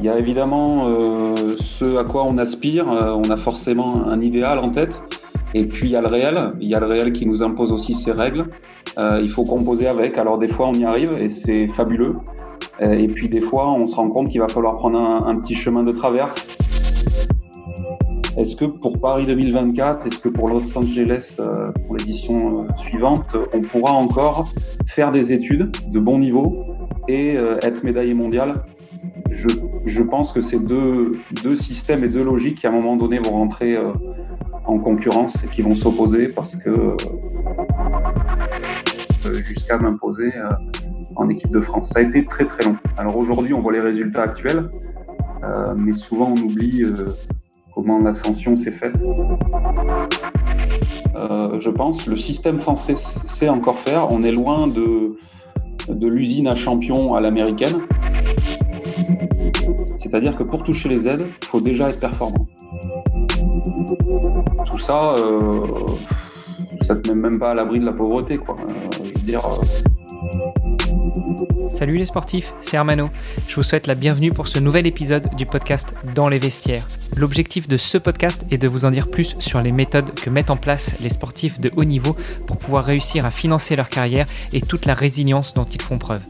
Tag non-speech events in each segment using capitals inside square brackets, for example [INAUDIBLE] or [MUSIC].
Il y a évidemment euh, ce à quoi on aspire, euh, on a forcément un idéal en tête, et puis il y a le réel, il y a le réel qui nous impose aussi ses règles, euh, il faut composer avec, alors des fois on y arrive et c'est fabuleux, et puis des fois on se rend compte qu'il va falloir prendre un, petit chemin de traverse. Est-ce que pour Paris 2024, est-ce que pour Los Angeles, pour l'édition suivante, on pourra encore faire des études de bon niveau et être médaillé mondial? Je, pense que c'est deux, deux, systèmes et deux logiques qui à un moment donné vont rentrer euh, en concurrence et qui vont s'opposer parce que euh, jusqu'à m'imposer euh, en équipe de France. Ça a été très très long. Alors aujourd'hui on voit les résultats actuels, mais souvent on oublie comment l'ascension s'est faite. je pense le système français sait encore faire. On est loin de, de l'usine à champion à l'américaine. C'est-à-dire que pour toucher les aides, il faut déjà être performant. Tout ça, euh, ça ne te met même pas à l'abri de la pauvreté. Quoi. Euh, je veux dire, euh, Salut les sportifs, c'est Hermano. Je vous souhaite la bienvenue pour ce nouvel épisode du podcast Dans les vestiaires. L'objectif de ce podcast est de vous en dire plus sur les méthodes que mettent en place les sportifs de haut niveau pour pouvoir réussir à financer leur carrière et toute la résilience dont ils font preuve.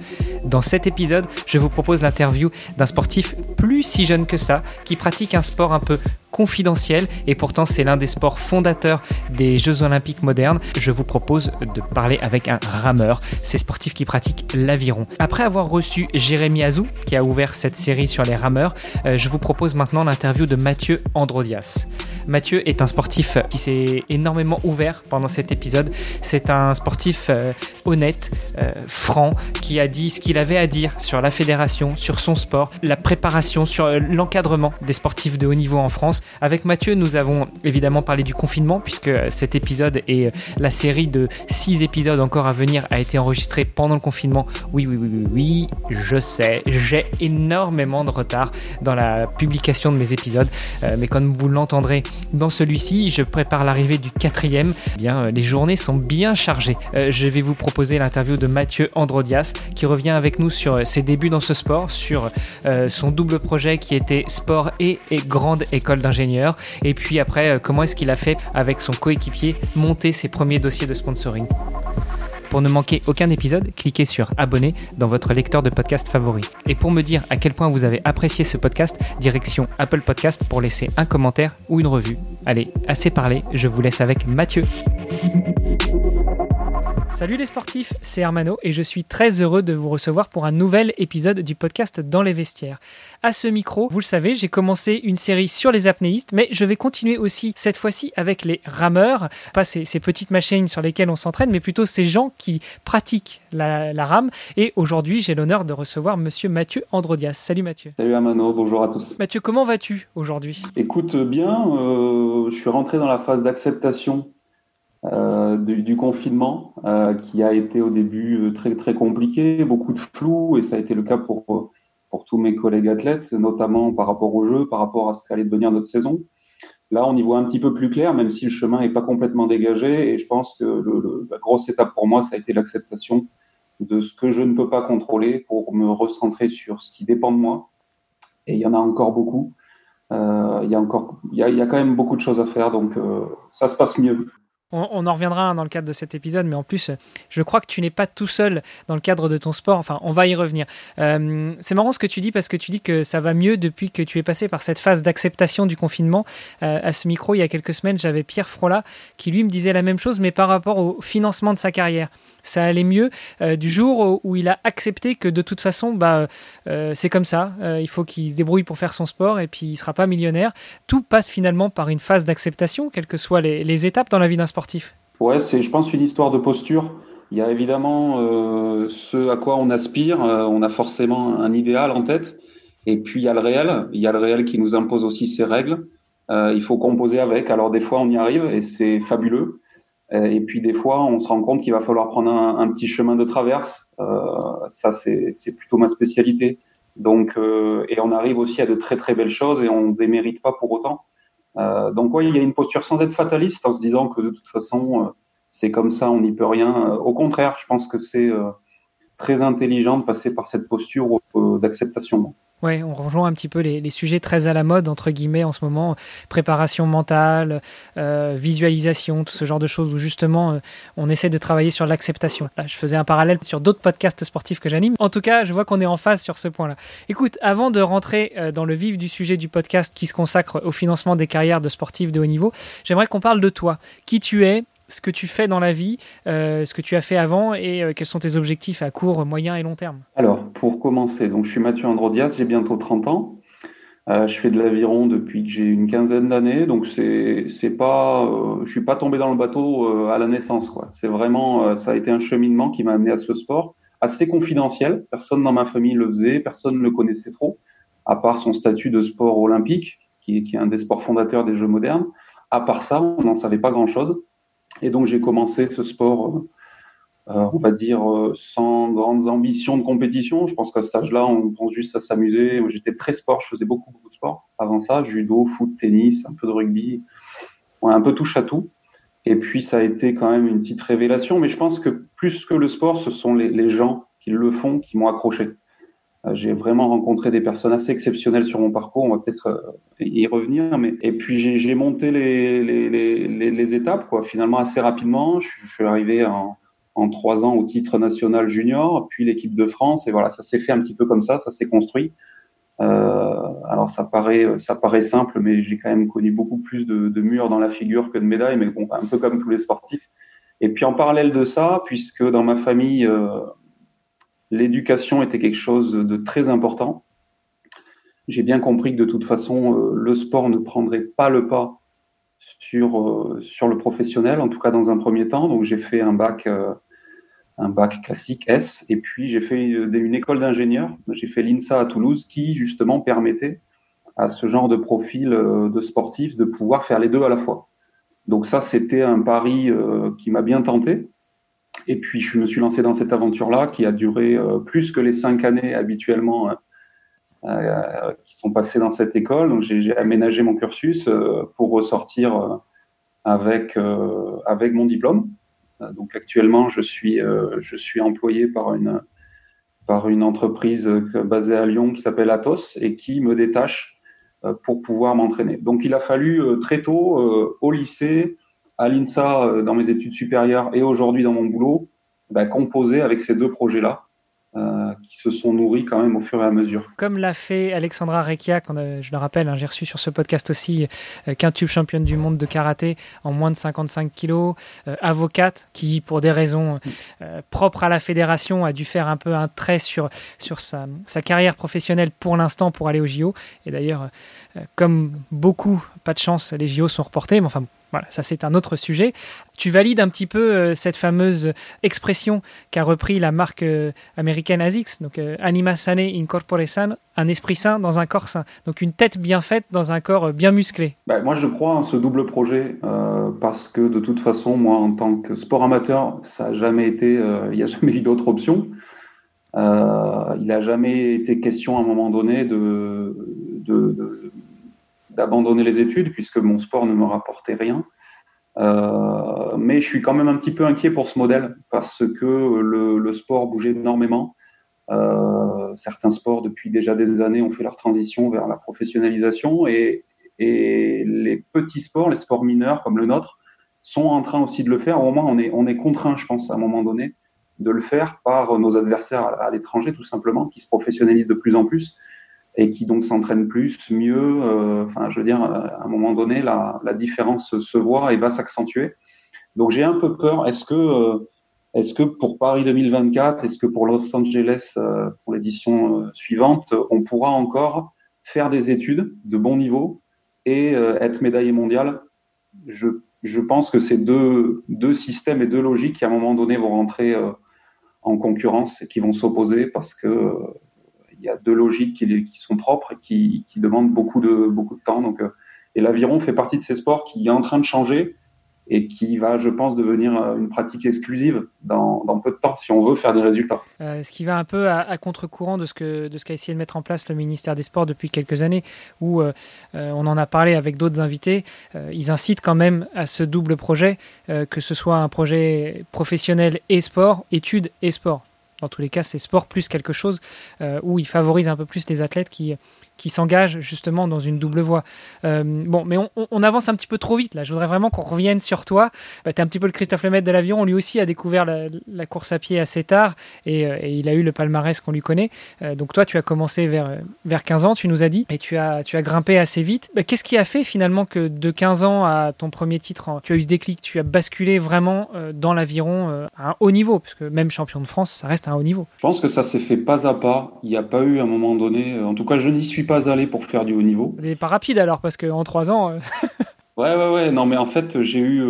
Dans cet épisode, je vous propose l'interview d'un sportif plus si jeune que ça, qui pratique un sport un peu confidentiel et pourtant c'est l'un des sports fondateurs des Jeux olympiques modernes. Je vous propose de parler avec un rameur, ces sportifs qui pratiquent l'aviron. Après avoir reçu Jérémy Azou, qui a ouvert cette série sur les rameurs, euh, je vous propose maintenant l'interview de Mathieu Androdias. Mathieu est un sportif qui s'est énormément ouvert pendant cet épisode. C'est un sportif euh, honnête, euh, franc, qui a dit ce qu'il avait à dire sur la fédération, sur son sport, la préparation, sur l'encadrement des sportifs de haut niveau en France. Avec Mathieu, nous avons évidemment parlé du confinement, puisque cet épisode et la série de six épisodes encore à venir a été enregistrée pendant le confinement. Oui, oui, oui, oui, oui, je sais, j'ai énormément de retard dans la publication de mes épisodes, mais comme vous l'entendrez, dans celui-ci, je prépare l'arrivée du quatrième. Eh bien, euh, les journées sont bien chargées. Euh, je vais vous proposer l'interview de Mathieu Androdias, qui revient avec nous sur euh, ses débuts dans ce sport, sur son double projet qui était sport et, et grande école d'ingénieur, et puis après, comment est-ce qu'il a fait avec son coéquipier monter ses premiers dossiers de sponsoring? Pour ne manquer aucun épisode, cliquez sur abonner dans votre lecteur de podcast favori. Et pour me dire à quel point vous avez apprécié ce podcast, direction Apple Podcast pour laisser un commentaire ou une revue. Allez, assez parlé, je vous laisse avec Mathieu. Salut les sportifs, c'est Hermano et je suis très heureux de vous recevoir pour un nouvel épisode du podcast Dans les vestiaires. À ce micro, vous le savez, j'ai commencé une série sur les apnéistes, mais je vais continuer aussi cette fois-ci avec les rameurs, pas ces, petites machines sur lesquelles on s'entraîne, mais plutôt ces gens qui pratiquent la, rame. Et aujourd'hui, j'ai l'honneur de recevoir monsieur Mathieu Androdias. Salut Mathieu. Salut Hermano, bonjour à tous. Mathieu, comment vas-tu aujourd'hui? Écoute bien, euh, je suis rentré dans la phase d'acceptation euh, du, confinement euh, qui a été au début euh, très très compliqué, beaucoup de flou et ça a été le cas pour pour tous mes collègues athlètes, notamment par rapport au jeu, par rapport à ce qu'allait devenir notre saison. Là, on y voit un petit peu plus clair, même si le chemin n'est pas complètement dégagé. Et je pense que la grosse étape pour moi, ça a été l'acceptation de ce que je ne peux pas contrôler pour me recentrer sur ce qui dépend de moi. Et il y en a encore beaucoup. Il y a encore, il y a, quand même beaucoup de choses à faire, donc ça se passe mieux. On, en reviendra dans le cadre de cet épisode, mais en plus, je crois que tu n'es pas tout seul dans le cadre de ton sport. Enfin, on va y revenir. Euh, c'est marrant ce que tu dis parce que tu dis que ça va mieux depuis que tu es passé par cette phase d'acceptation du confinement. Euh, à ce micro, il y a quelques semaines, j'avais Pierre Frola qui lui me disait la même chose, mais par rapport au financement de sa carrière ça allait mieux euh, du jour où il a accepté que de toute façon, bah, c'est comme ça. Il faut qu'il se débrouille pour faire son sport et puis il sera pas millionnaire. Tout passe finalement par une phase d'acceptation, quelles que soient les, étapes dans la vie d'un sportif. Ouais, c'est, je pense, une histoire de posture. Il y a évidemment ce à quoi on aspire. on a forcément un idéal en tête. Et puis il y a le réel. Il y a le réel qui nous impose aussi ses règles. il faut composer avec. Alors des fois on y arrive et c'est fabuleux. Euh, et puis des fois, on se rend compte qu'il va falloir prendre un, petit chemin de traverse. Euh, ça, c'est plutôt ma spécialité. Donc, euh, et on arrive aussi à de très très belles choses et on ne démérite pas pour autant. Euh, donc oui, il y a une posture sans être fataliste en se disant que de toute façon, c'est comme ça, on n'y peut rien. Au contraire, je pense que c'est très intelligent de passer par cette posture d'acceptation. Ouais, on rejoint un petit peu les, sujets très à la mode, entre guillemets, en ce moment. Préparation mentale, euh, visualisation, tout ce genre de choses où justement euh, on essaie de travailler sur l'acceptation. Là, je faisais un parallèle sur d'autres podcasts sportifs que j'anime. En tout cas, je vois qu'on est en phase sur ce point-là. Écoute, avant de rentrer euh, dans le vif du sujet du podcast qui se consacre au financement des carrières de sportifs de haut niveau, j'aimerais qu'on parle de toi. Qui tu es, ce que tu fais dans la vie, euh, ce que tu as fait avant et euh, quels sont tes objectifs à court, moyen et long terme? Alors, pour commencer, donc je suis Mathieu Androdias, j'ai bientôt 30 ans. Euh, je fais de l'aviron depuis que j'ai une quinzaine d'années, donc c'est c'est pas, je suis pas tombé dans le bateau à la naissance. C'est vraiment, ça a été un cheminement qui m'a amené à ce sport assez confidentiel. Personne dans ma famille le faisait, personne ne le connaissait trop, à part son statut de sport olympique, qui, qui est un des sports fondateurs des Jeux modernes. À part ça, on n'en savait pas grand chose. Et donc j'ai commencé ce sport, euh, on va dire, euh, sans grandes ambitions de compétition. Je pense qu'à cet âge-là, on pense juste à s'amuser. J'étais très sport, je faisais beaucoup, beaucoup de sport. Avant ça, judo, foot, tennis, un peu de rugby, ouais, un peu touche à tout. Et puis ça a été quand même une petite révélation. Mais je pense que plus que le sport, ce sont les, les gens qui le font qui m'ont accroché. Euh, j'ai vraiment rencontré des personnes assez exceptionnelles sur mon parcours. On va peut-être euh, y revenir. Mais et puis j'ai monté les, les, les, les, étapes quoi. Finalement assez rapidement. Je, suis arrivé en, en trois ans au titre national junior, puis l'équipe de France. Et voilà, ça s'est fait un petit peu comme ça. Ça s'est construit. Euh, alors ça paraît ça paraît simple, mais j'ai quand même connu beaucoup plus de, de, murs dans la figure que de médailles. Mais bon, un peu comme tous les sportifs. Et puis en parallèle de ça, puisque dans ma famille euh, l'éducation était quelque chose de très important. J'ai bien compris que de toute façon, euh, le sport ne prendrait pas le pas sur, euh, sur le professionnel, en tout cas dans un premier temps. Donc j'ai fait un bac, euh, un bac classique S, et puis j'ai fait une école d'ingénieur. J'ai fait l'INSA à Toulouse, qui justement permettait à ce genre de profil de sportif de pouvoir faire les deux à la fois. Donc ça, c'était un pari qui m'a bien tenté. Et puis, je me suis lancé dans cette aventure-là qui a duré euh, plus que les cinq années habituellement euh, euh, qui sont passées dans cette école. Donc, j'ai aménagé mon cursus pour ressortir avec, avec mon diplôme. Donc, actuellement, je suis, je suis employé par une, par une entreprise basée à Lyon qui s'appelle Atos et qui me détache pour pouvoir m'entraîner. Donc, il a fallu très tôt, au lycée, à l'INSA euh, dans mes études supérieures et aujourd'hui dans mon boulot, bah, composer avec ces deux projets-là. Euh, qui se sont nourris quand même au fur et à mesure. Comme l'a fait Alexandra Rekia, je le rappelle, hein, j'ai reçu sur ce podcast aussi, euh, quintube championne du monde de karaté en moins de 55 kilos, euh, avocate qui, pour des raisons propres à la fédération, a dû faire un peu un trait sur, sa, sa carrière professionnelle pour l'instant pour aller au JO. Et d'ailleurs, comme beaucoup, pas de chance, les JO sont reportés, mais enfin voilà, ça c'est un autre sujet. Tu valides un petit peu euh, cette fameuse expression qu'a repris la marque euh, américaine ASICS, donc euh, anima sane incorpore san, un esprit sain dans un corps sain. Donc une tête bien faite dans un corps bien musclé. Bah, moi je crois en ce double projet parce que de toute façon, moi en tant que sport amateur, ça n'a jamais été, il n'y a [LAUGHS] jamais eu d'autre option. il n'a jamais été question à un moment donné de d'abandonner les études puisque mon sport ne me rapportait rien. Euh, mais je suis quand même un petit peu inquiet pour ce modèle parce que le, sport bougeait énormément. Euh, certains sports, depuis déjà des années, ont fait leur transition vers la professionnalisation et, les petits sports, les sports mineurs comme le nôtre, sont en train aussi de le faire. Au moins, on est, on est contraint, je pense, à un moment donné, de le faire par nos adversaires à l'étranger, tout simplement, qui se professionnalisent de plus en plus et qui donc s'entraînent plus, mieux. Euh, enfin, je veux dire, à un moment donné, la, différence se voit et va s'accentuer. Donc j'ai un peu peur. Est-ce que, euh, est-ce que pour Paris 2024, est-ce que pour Los Angeles, euh, pour l'édition suivante, on pourra encore faire des études de bon niveau et être médaillé mondial? Je, pense que ces deux, systèmes et deux logiques qui à un moment donné vont rentrer en concurrence et qui vont s'opposer parce que y a deux logiques qui, sont propres et qui, demandent beaucoup de, beaucoup de temps. Donc, euh, et l'aviron fait partie de ces sports qui est en train de changer et qui va, je pense, devenir euh, une pratique exclusive dans, peu de temps si on veut faire des résultats. Euh, ce qui va un peu à, contre-courant de ce que de ce qu'a essayé de mettre en place le ministère des Sports depuis quelques années, où on en a parlé avec d'autres invités. ils incitent quand même à ce double projet, que ce soit un projet professionnel et sport, études et sport dans tous les cas, c'est sport plus quelque chose où il favorise un peu plus les athlètes qui, qui s'engagent justement dans une double voie. bon, mais on, avance un petit peu trop vite là. Je voudrais vraiment qu'on revienne sur toi. Bah, tu es un petit peu le Christophe Lemaitre de l'avion. Lui aussi a découvert la, course à pied assez tard et, et il a eu le palmarès qu'on lui connaît. donc toi, tu as commencé vers, vers 15 ans, tu nous as dit, et tu as, tu as grimpé assez vite. Bah, qu'est-ce qui a fait finalement que de 15 ans à ton premier titre, tu as eu ce déclic, tu as basculé vraiment euh, dans l'aviron euh, à un haut niveau? Parce que même champion de France, ça reste un haut niveau. Je pense que ça s'est fait pas à pas. Il n'y a pas eu un moment donné, euh, en tout cas, je n'y suis pas allé pour faire du haut niveau. Mais pas rapide alors, parce qu'en 3 ans. [LAUGHS] ouais, ouais, ouais. Non, mais en fait, j'ai eu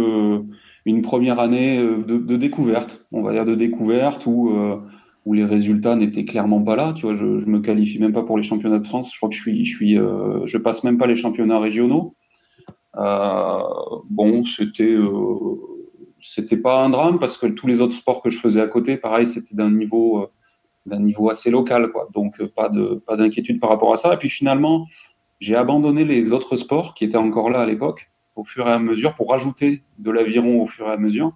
une première année de, de, découverte, on va dire de découverte, où où les résultats n'étaient clairement pas là. Tu vois, je, je me qualifie même pas pour les championnats de France. Je crois que je suis, je suis, euh, je passe même pas les championnats régionaux. Euh, bon, c'était, euh, c'était pas un drame parce que tous les autres sports que je faisais à côté, pareil, c'était d'un niveau, euh, d'un niveau assez local, quoi. Donc pas de, pas d'inquiétude par rapport à ça. Et puis finalement, j'ai abandonné les autres sports qui étaient encore là à l'époque au fur et à mesure pour rajouter de l'aviron au fur et à mesure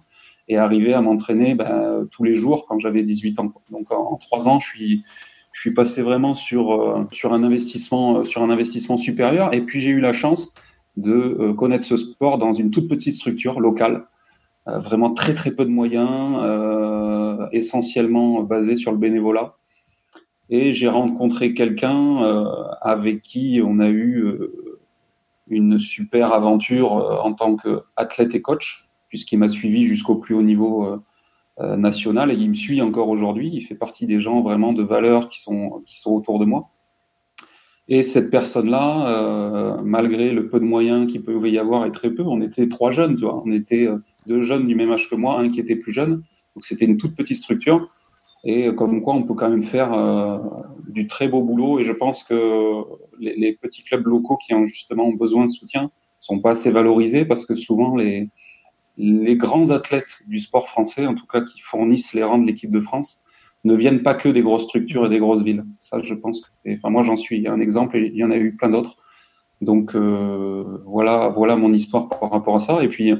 et arriver à m'entraîner ben, tous les jours quand j'avais 18 ans. Donc en, trois ans, je suis, je suis passé vraiment sur, euh, sur, un investissement, euh, sur un investissement supérieur. Et puis j'ai eu la chance de euh, connaître ce sport dans une toute petite structure locale, vraiment très très peu de moyens, essentiellement basé sur le bénévolat. Et j'ai rencontré quelqu'un avec qui on a eu une super aventure en tant qu'athlète et coach puisqu'il m'a suivi jusqu'au plus haut niveau euh, euh, national et il me suit encore aujourd'hui. Il fait partie des gens vraiment de valeur qui sont, qui sont autour de moi. Et cette personne-là, euh, malgré le peu de moyens qu'il peut y avoir et très peu, on était trois jeunes, tu vois. On était deux jeunes du même âge que moi, un qui était plus jeune. Donc c'était une toute petite structure. Et comme quoi, on peut quand même faire du très beau boulot. Et je pense que les, les, petits clubs locaux qui ont justement besoin de soutien sont pas assez valorisés parce que souvent les, les grands athlètes du sport français, en tout cas qui fournissent les rangs de l'équipe de France, ne viennent pas que des grosses structures et des grosses villes. Ça, je pense que, enfin, moi, j'en suis un exemple et il y en a eu plein d'autres. Donc euh, voilà, voilà mon histoire par rapport à ça. Et puis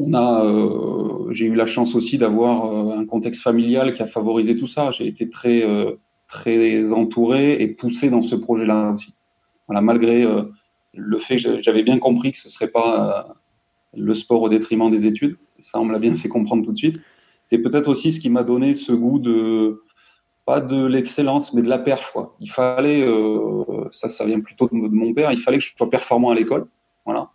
on a, euh, j'ai eu la chance aussi d'avoir euh, un contexte familial qui a favorisé tout ça. J'ai été très très entouré et poussé dans ce projet-là aussi. Voilà, malgré le fait que j'avais bien compris que ce serait pas le sport au détriment des études. Ça, on me l'a bien fait comprendre tout de suite. C'est peut-être aussi ce qui m'a donné ce goût de, pas de l'excellence, mais de la perf. Quoi. Il fallait, euh, ça, ça vient plutôt de, mon père, il fallait que je sois performant à l'école. Voilà.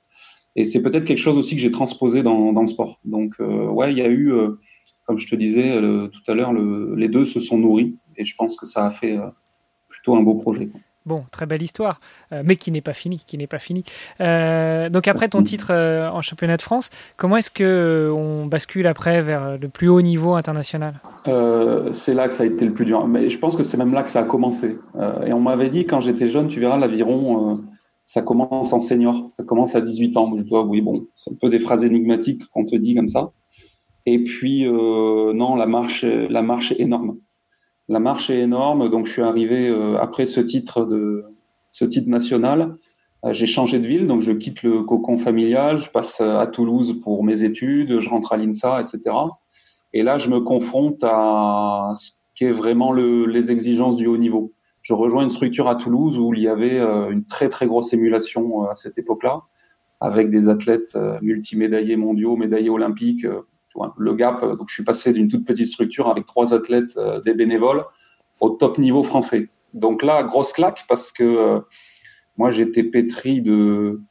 Et c'est peut-être quelque chose aussi que j'ai transposé dans, dans, le sport. Donc, euh, ouais, il y a eu, euh, comme je te disais tout à l'heure, le, les deux se sont nourris. Et je pense que ça a fait plutôt un beau projet. Quoi. Bon, très belle histoire, euh, mais qui n'est pas finie, qui n'est pas finie. Euh, donc après ton titre euh, en championnat de France, comment est-ce que on bascule après vers le plus haut niveau international? C'est là que ça a été le plus dur. Mais je pense que c'est même là que ça a commencé. et on m'avait dit quand j'étais jeune, tu verras l'aviron, ça commence en senior, ça commence à 18 ans. Je dois, oui, bon, c'est un peu des phrases énigmatiques qu'on te dit comme ça. Et puis non, la marche, la marche est énorme la marche est énorme. Donc, je suis arrivé euh, après ce titre de ce titre national. Euh, j'ai changé de ville, donc je quitte le cocon familial, je passe euh, à Toulouse pour mes études, je rentre à l'INSA, etc. Et là, je me confronte à ce qui est vraiment le, les exigences du haut niveau. Je rejoins une structure à Toulouse où il y avait une très très grosse émulation à cette époque-là, avec des athlètes multimédaillés mondiaux, médaillés olympiques, le gap, euh, donc je suis passé d'une toute petite structure avec trois athlètes, euh, des bénévoles, au top niveau français. Donc là, grosse claque parce que euh, moi j'étais pétri de,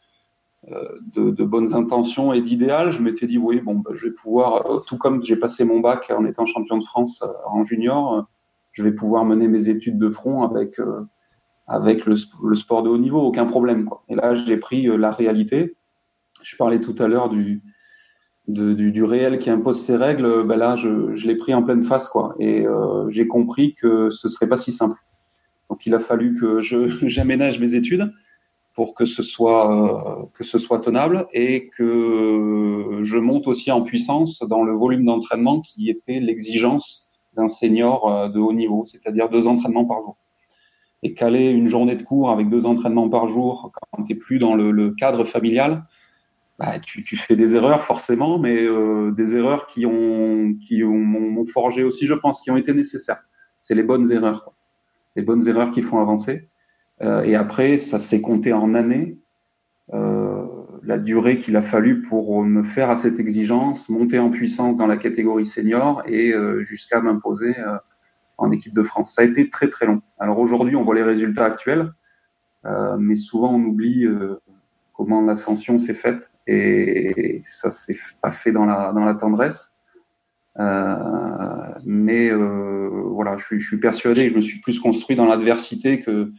de, bonnes intentions et d'idéal. Je m'étais dit oui, bon, bah, je vais pouvoir, tout comme j'ai passé mon bac en étant champion de France en junior, je vais pouvoir mener mes études de front avec avec le, sport de haut niveau, aucun problème. Et là, j'ai pris la réalité. Je parlais tout à l'heure du, du, réel qui impose ses règles, ben là, je, l'ai pris en pleine face, quoi. Et euh, j'ai compris que ce serait pas si simple. Donc, il a fallu que [LAUGHS] j'aménage mes études pour que ce soit euh, que ce soit tenable et que je monte aussi en puissance dans le volume d'entraînement qui était l'exigence d'un senior euh, de haut niveau, c'est-à-dire deux entraînements par jour. Et caler une journée de cours avec deux entraînements par jour quand tu n'es plus dans le, cadre familial, bah, tu, fais des erreurs forcément, mais des erreurs qui ont qui m'ont forgé aussi, je pense, qui ont été nécessaires. C'est les bonnes erreurs, les bonnes erreurs qui font avancer. et après, ça s'est compté en années. La durée qu'il a fallu pour me faire à cette exigence, monter en puissance dans la catégorie senior et jusqu'à m'imposer en équipe de France. Ça a été très très long. Alors aujourd'hui, on voit les résultats actuels, euh, mais souvent on oublie euh, comment l'ascension s'est faite et ça s'est pas fait dans la dans la tendresse. Euh, mais voilà, je suis, je suis persuadé que je me suis plus construit dans l'adversité que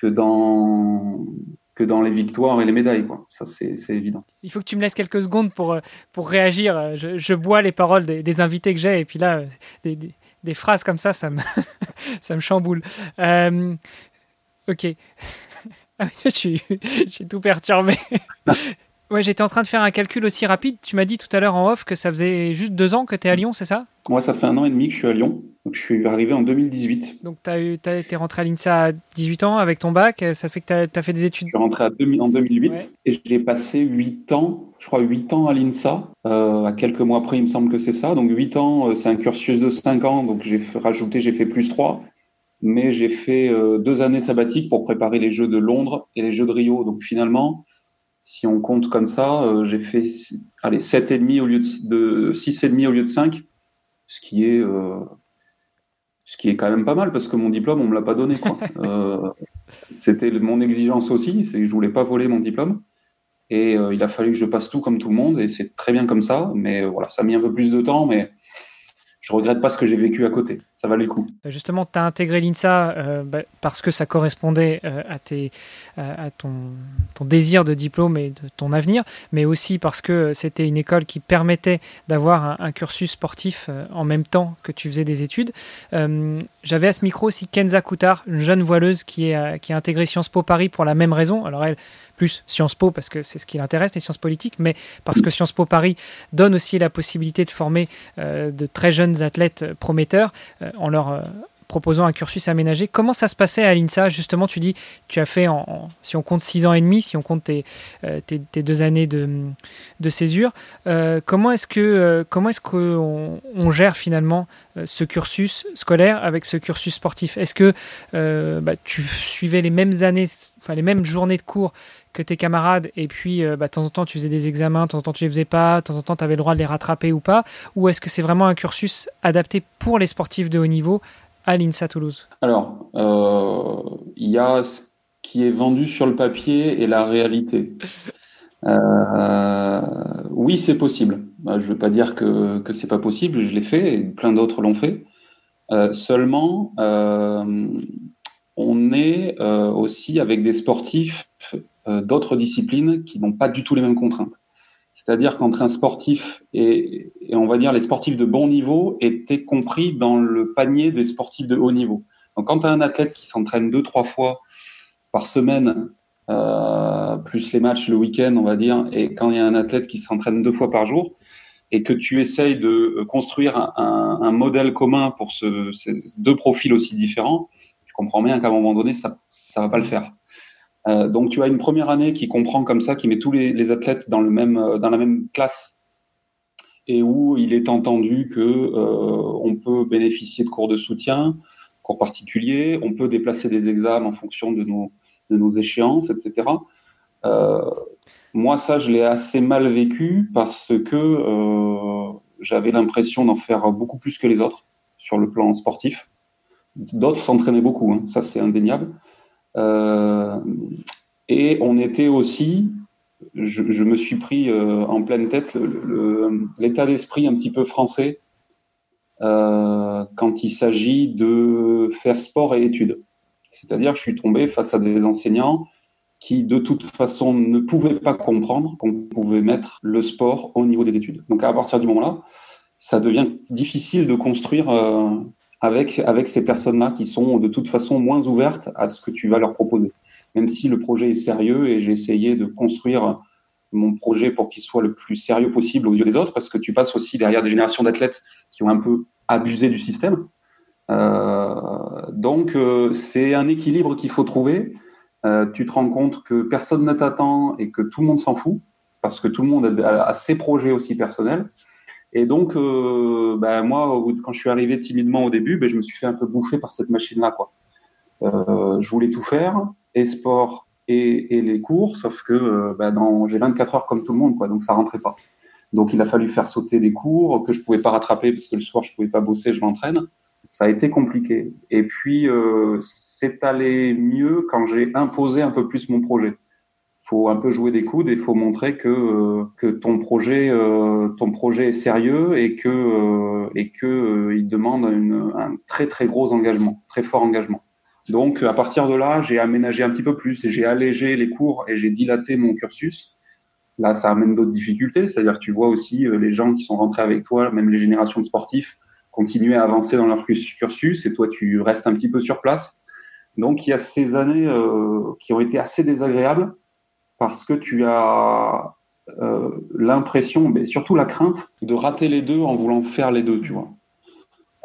que dans que dans les victoires et les médailles. Quoi. Ça, c'est évident. Il faut que tu me laisses quelques secondes pour, pour réagir. Je, je bois les paroles des, des invités que j'ai et puis là, des, des phrases comme ça, ça me, [LAUGHS] ça me chamboule. Euh, ok. [LAUGHS] ah, je, suis, [LAUGHS] je suis tout perturbé. Ouais, j'étais en train de faire un calcul aussi rapide. Tu m'as dit tout à l'heure en off que ça faisait juste deux ans que tu es à Lyon, c'est ça? Moi, ça fait un an et demi que je suis à Lyon. Donc, je suis arrivé en 2018. Donc, tu été rentré à l'INSA à 18 ans avec ton bac. Ça fait que tu as, fait des études. Je suis rentré à en 2008 et j'ai passé 8 ans, je crois 8 ans à l'INSA. Euh, à quelques mois après, il me semble que c'est ça. Donc, 8 ans, euh, c'est un cursus de 5 ans. Donc, j'ai rajouté, j'ai fait plus 3. Mais j'ai fait euh, deux années sabbatiques pour préparer les Jeux de Londres et les Jeux de Rio. Donc, finalement, si on compte comme ça, j'ai fait allez, 7,5 au lieu de, de 6,5 au lieu de 5, ce qui est ce qui est quand même pas mal parce que mon diplôme, on me l'a pas donné. Quoi. [LAUGHS] euh, c'était mon exigence aussi, c'est que je voulais pas voler mon diplôme. Et euh, il a fallu que je passe tout comme tout le monde, et c'est très bien comme ça. Mais euh, voilà, ça a mis un peu plus de temps, mais je regrette pas ce que j'ai vécu à côté. Ça valait le coup. Bah, justement, tu as intégré l'INSA euh, bah, parce que ça correspondait euh, à, ton, désir de diplôme et de ton avenir, mais aussi parce que c'était une école qui permettait d'avoir un, cursus sportif euh, en même temps que tu faisais des études. J'avais à ce micro aussi Kenza Koutard, une jeune voileuse qui, est, qui a intégré Sciences Po Paris pour la même raison. Alors elle, plus Sciences Po parce que c'est ce qui l'intéresse, les sciences politiques, mais parce que Sciences Po Paris donne aussi la possibilité de former euh, de très jeunes athlètes prometteurs euh, en leur proposant un cursus aménagé. Comment ça se passait à l'INSA? Justement, tu dis, tu as fait, en, si on compte six ans et demi, si on compte tes, euh, tes, deux années de, de césure, euh, comment est-ce que euh, comment est-ce qu'on on gère finalement ce cursus scolaire avec ce cursus sportif? Est-ce que bah, tu suivais les mêmes années, enfin les mêmes journées de cours que tes camarades et puis bah, de temps en temps tu faisais des examens, de temps en temps tu les faisais pas, de temps en temps tu avais le droit de les rattraper ou pas Ou est-ce que c'est vraiment un cursus adapté pour les sportifs de haut niveau à l'INSA Toulouse? Alors, euh, il y a ce qui est vendu sur le papier et la réalité. Euh, oui, c'est possible. Bah, je ne veux pas dire que, que c'est pas possible, je l'ai fait et plein d'autres l'ont fait. Euh, seulement, on est aussi avec des sportifs d'autres disciplines qui n'ont pas du tout les mêmes contraintes. C'est-à-dire qu'entre un sportif et, on va dire les sportifs de bon niveau étaient compris dans le panier des sportifs de haut niveau. Donc quand tu as un athlète qui s'entraîne deux, trois fois par semaine, euh, plus les matchs le week-end, on va dire, et quand il y a un athlète qui s'entraîne deux fois par jour, et que tu essayes de construire un, modèle commun pour ce, ces deux profils aussi différents, tu comprends bien qu'à un moment donné, ça ça va pas le faire. Euh, donc tu as une première année qui comprend comme ça, qui met tous les, athlètes dans, le même, euh, dans la même classe et où il est entendu que euh, on peut bénéficier de cours de soutien, cours particuliers, on peut déplacer des examens en fonction de nos, de nos échéances, etc. moi, ça, je l'ai assez mal vécu parce que j'avais l'impression d'en faire beaucoup plus que les autres sur le plan sportif. D'autres s'entraînaient beaucoup, hein, ça c'est indéniable. Euh, et on était aussi, je, me suis pris euh, en pleine tête l'état d'esprit un petit peu français euh, quand il s'agit de faire sport et études. C'est-à-dire que je suis tombé face à des enseignants qui, de toute façon, ne pouvaient pas comprendre qu'on pouvait mettre le sport au niveau des études. Donc, à partir du moment-là, ça devient difficile de construire avec, avec ces personnes-là qui sont de toute façon moins ouvertes à ce que tu vas leur proposer. Même si le projet est sérieux et j'ai essayé de construire mon projet pour qu'il soit le plus sérieux possible aux yeux des autres, parce que tu passes aussi derrière des générations d'athlètes qui ont un peu abusé du système. Euh, donc euh, c'est un équilibre qu'il faut trouver. Euh, tu te rends compte que personne ne t'attend et que tout le monde s'en fout. parce que tout le monde a, ses projets aussi personnels. Et donc, ben, moi, quand je suis arrivé timidement au début, ben, je me suis fait un peu bouffer par cette machine-là. Quoi. je voulais tout faire, et sport et, les cours, sauf que ben, j'ai 24 heures comme tout le monde, quoi, donc ça rentrait pas. Donc, il a fallu faire sauter des cours que je pouvais pas rattraper parce que le soir, je pouvais pas bosser, je m'entraîne. Ça a été compliqué. Et puis, euh, c'est allé mieux quand j'ai imposé un peu plus mon projet. Faut un peu jouer des coudes et faut montrer que, euh, que ton projet, euh, ton projet est sérieux et que, euh, et que il demande une, un très très gros engagement, très fort engagement. Donc, à partir de là, j'ai aménagé un petit peu plus et j'ai allégé les cours et j'ai dilaté mon cursus Là, ça amène d'autres difficultés, c'est-à-dire que tu vois aussi les gens qui sont rentrés avec toi, même les générations de sportifs, continuer à avancer dans leur cursus et toi, tu restes un petit peu sur place. Donc, il y a ces années euh, qui ont été assez désagréables parce que tu as euh, l'impression, mais surtout la crainte, de rater les deux en voulant faire les deux, tu vois.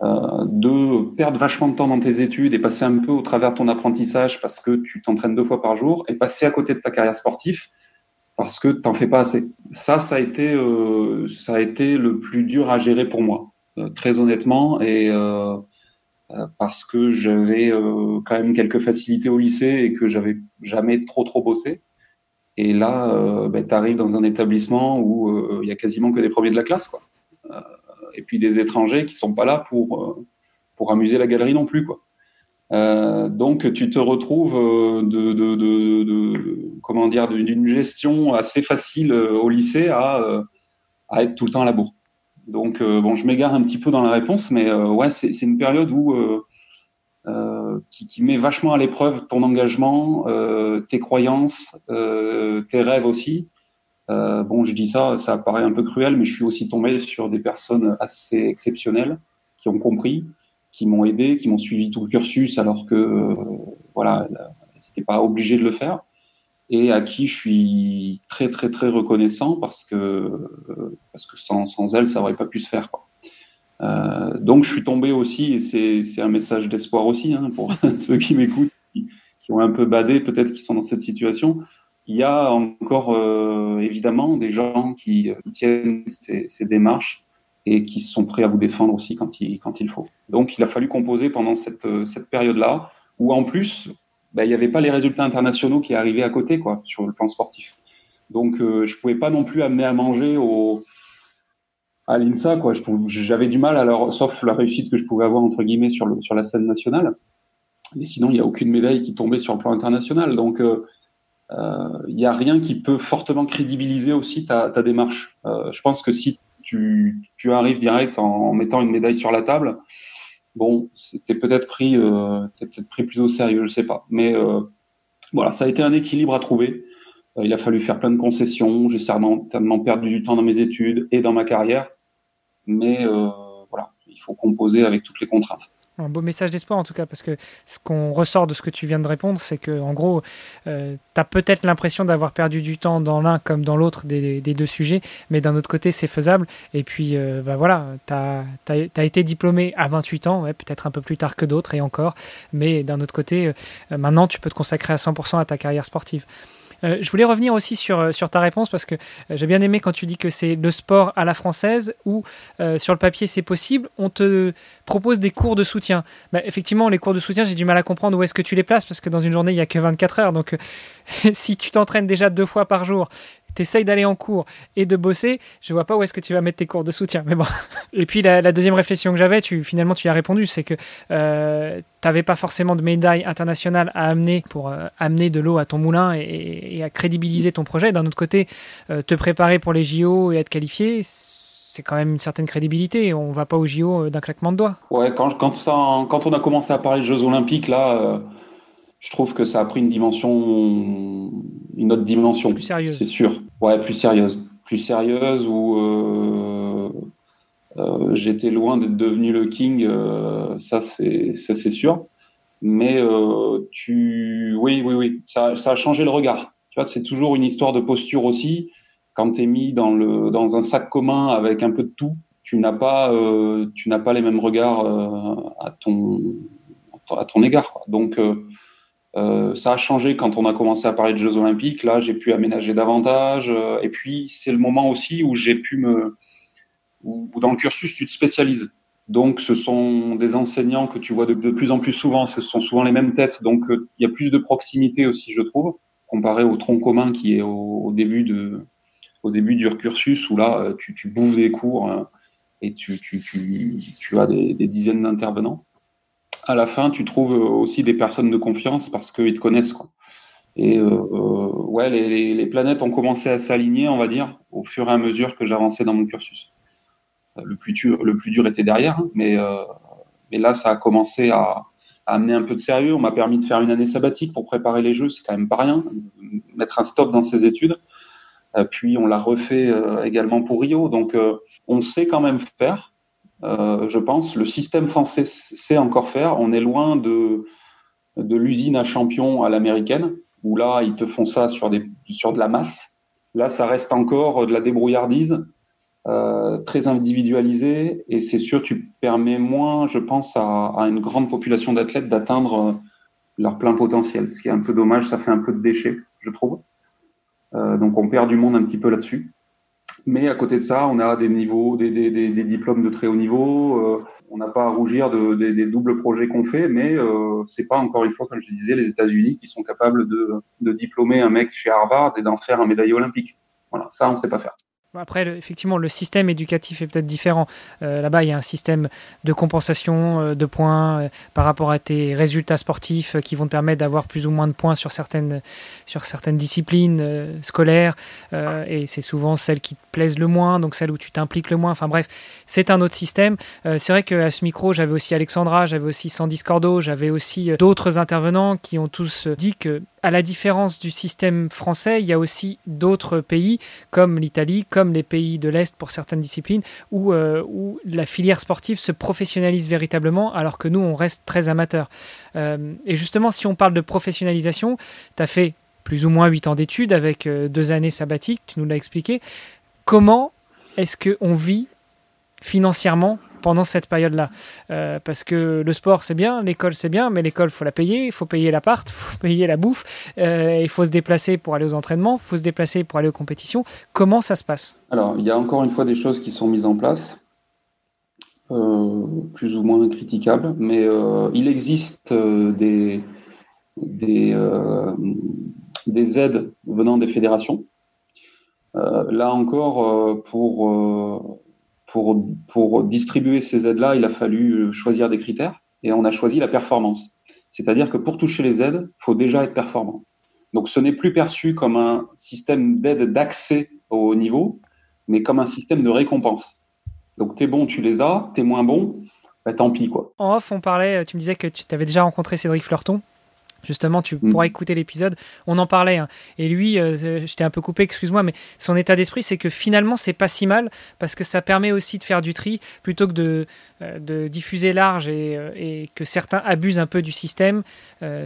Euh, de perdre vachement de temps dans tes études et passer un peu au travers de ton apprentissage parce que tu t'entraînes deux fois par jour et passer à côté de ta carrière sportive parce que t'en fais pas assez. Ça, ça a été, euh, ça a été le plus dur à gérer pour moi, très honnêtement, et parce que j'avais quand même quelques facilités au lycée et que j'avais jamais trop trop bossé. Et là, ben, tu arrives dans un établissement où il y a quasiment que des premiers de la classe, quoi. et puis des étrangers qui sont pas là pour pour amuser la galerie non plus, quoi. Euh, donc tu te retrouves euh, de, comment dire d'une gestion assez facile euh, au lycée à, à, être tout le temps à la bourre. Donc bon, je m'égare un petit peu dans la réponse, mais ouais, c'est une période où qui, qui, met vachement à l'épreuve ton engagement, tes croyances, tes rêves aussi. bon, je dis ça, ça paraît un peu cruel, mais je suis aussi tombé sur des personnes assez exceptionnelles qui ont compris qui m'ont aidé, qui m'ont suivi tout le cursus alors que euh, voilà, c'était pas obligé de le faire et à qui je suis très très très reconnaissant parce que euh, parce que sans, sans elle ça aurait pas pu se faire quoi. Euh, donc je suis tombé aussi et c'est un message d'espoir aussi hein, pour [LAUGHS] [LAUGHS] ceux qui m'écoutent qui, qui, ont un peu badé peut-être qui sont dans cette situation. Il y a encore euh, évidemment des gens qui tiennent ces, ces démarches et qui sont prêts à vous défendre aussi quand il, quand il faut. Donc il a fallu composer pendant cette, cette période-là, où en plus, ben, il n'y avait pas les résultats internationaux qui arrivaient à côté quoi, sur le plan sportif. Donc euh, je pouvais pas non plus amener à manger au, à l'INSA. Quoi. J'avais du mal, alors, sauf la réussite que je pouvais avoir entre guillemets sur, le, sur la scène nationale. Mais sinon, il n'y a aucune médaille qui tombait sur le plan international. Donc euh, euh, il n'y a rien qui peut fortement crédibiliser aussi ta, ta démarche. Euh, je pense que si tu, arrives direct en, mettant une médaille sur la table, bon, c'était peut-être pris, euh, peut-être pris plus au sérieux, je sais pas. Mais euh, voilà, ça a été un équilibre à trouver. Euh, il a fallu faire plein de concessions. J'ai certainement perdu du temps dans mes études et dans ma carrière, mais voilà, il faut composer avec toutes les contraintes un beau message d'espoir en tout cas, parce que ce qu'on ressort de ce que tu viens de répondre, c'est que en gros, euh, tu as peut-être l'impression d'avoir perdu du temps dans l'un comme dans l'autre des, deux sujets, mais d'un autre côté, c'est faisable. Et puis, euh, bah voilà, tu as, été diplômé à 28 ans, peut-être un peu plus tard que d'autres et encore, mais d'un autre côté, euh, maintenant, tu peux te consacrer à 100% à ta carrière sportive. Euh, je voulais revenir aussi sur, euh, ta réponse parce que euh, j'ai bien aimé quand tu dis que c'est le sport à la française où sur le papier c'est possible, on te propose des cours de soutien. Bah, effectivement, les cours de soutien, j'ai du mal à comprendre où est-ce que tu les places parce que dans une journée, il n'y a que 24 heures. Donc [LAUGHS] si tu t'entraînes déjà deux fois par jour tu d'aller en cours et de bosser, je vois pas où est-ce que tu vas mettre tes cours de soutien. Mais bon. [LAUGHS] Et puis la, deuxième réflexion que j'avais, tu, finalement tu y as répondu, c'est que euh, tu n'avais pas forcément de médaille internationale à amener pour euh, amener de l'eau à ton moulin et, à crédibiliser ton projet. D'un autre côté, euh, te préparer pour les JO et être qualifié, c'est quand même une certaine crédibilité. On va pas aux JO d'un claquement de doigts. Ouais, quand, quand, quand on a commencé à parler de Jeux Olympiques, là je trouve que ça a pris une dimension, une autre dimension. Plus sérieuse. C'est sûr. Ouais, plus sérieuse. Plus sérieuse où euh, euh, j'étais loin d'être devenu le king, euh, ça c'est ça c'est sûr. Mais euh, tu, oui, oui, oui, ça, ça a changé le regard. Tu vois, c'est toujours une histoire de posture aussi. Quand tu es mis dans le dans un sac commun avec un peu de tout, tu n'as pas euh, tu n'as pas les mêmes regards à ton à ton égard. Donc ça a changé quand on a commencé à parler de Jeux Olympiques. Là, j'ai pu aménager davantage. et puis, c'est le moment aussi où j'ai pu me, où, dans le cursus, tu te spécialises. Donc, ce sont des enseignants que tu vois de, plus en plus souvent. Ce sont souvent les mêmes têtes. Donc, il y a plus de proximité aussi, je trouve, comparé au tronc commun qui est au, début de, au début du cursus où là, tu, tu bouffes des cours. Hein, et tu, tu, tu, tu as des dizaines d'intervenants. À la fin, tu trouves aussi des personnes de confiance parce qu'ils te connaissent. Quoi. Et euh, euh, ouais, les, planètes ont commencé à s'aligner, on va dire, au fur et à mesure que j'avançais dans mon cursus. Le plus dur, était derrière, hein, mais, euh, là, ça a commencé à, à, amener un peu de sérieux. On m'a permis de faire une année sabbatique pour préparer les Jeux, c'est quand même pas rien. Mettre un stop dans ses études. Euh, puis on l'a refait euh, également pour Rio. Donc euh, on sait quand même faire, je pense. Le système français sait encore faire. On est loin de, l'usine à champion à l'américaine, où là, ils te font ça sur, de la masse. Là, ça reste encore de la débrouillardise, euh, très individualisée, et c'est sûr, tu permets moins, je pense, à, une grande population d'athlètes d'atteindre leur plein potentiel. Ce qui est un peu dommage, ça fait un peu de déchets, je trouve. Euh, donc on perd du monde un petit peu là-dessus. Mais à côté de ça, on a des niveaux, des, diplômes de très haut niveau. Euh, on n'a pas à rougir de, des, doubles projets qu'on fait, mais euh, c'est pas encore une fois, comme je disais, les États-Unis qui sont capables de, de diplômer un mec chez Harvard et d'en faire un médaillé olympique. Voilà, ça on sait pas faire. Après, effectivement, le système éducatif est peut-être différent. Euh, là-bas, il y a un système de compensation euh, de points euh, par rapport à tes résultats sportifs qui vont te permettre d'avoir plus ou moins de points sur certaines, sur certaines disciplines scolaires. et c'est souvent celles qui te plaisent le moins, donc celles où tu t'impliques le moins. Enfin bref, c'est un autre système. c'est vrai qu'à ce micro, j'avais aussi Alexandra, j'avais aussi Sandy Scordo, j'avais aussi d'autres intervenants qui ont tous dit que à la différence du système français, il y a aussi d'autres pays comme l'Italie, comme les pays de l'Est pour certaines disciplines, où, euh, la filière sportive se professionnalise véritablement, alors que nous, on reste très amateurs. Euh, et justement, si on parle de professionnalisation, tu as fait plus ou moins 8 ans d'études avec euh, deux années sabbatiques, tu nous l'as expliqué. Comment est-ce qu'on vit financièrement pendant cette période-là. Euh, parce que le sport, c'est bien, l'école, c'est bien, mais l'école, faut la payer, il faut payer l'appart, il [LAUGHS] faut payer la bouffe, euh, il faut se déplacer pour aller aux entraînements, il faut se déplacer pour aller aux compétitions. Comment ça se passe? Alors, il y a encore une fois des choses qui sont mises en place. Euh, plus ou moins critiquables, mais il existe des, des aides venant des fédérations. là encore, pour pour, distribuer ces aides-là, il a fallu euh, choisir des critères et on a choisi la performance. C'est-à-dire que pour toucher les aides, il faut déjà être performant. Donc ce n'est plus perçu comme un système d'aide d'accès au niveau, mais comme un système de récompense. Donc tu es bon, tu les as, tu es moins bon, bah, tant pis. Quoi. En off, on parlait, tu me disais que tu avais déjà rencontré Cédric Fleurton. Justement, tu pourras mm. écouter l'épisode. On en parlait. Hein. Et lui, euh, je t'ai un peu coupé, excuse-moi, mais son état d'esprit, c'est que finalement, c'est pas si mal parce que ça permet aussi de faire du tri plutôt que de, euh, de diffuser large et, euh, et, que certains abusent un peu du système.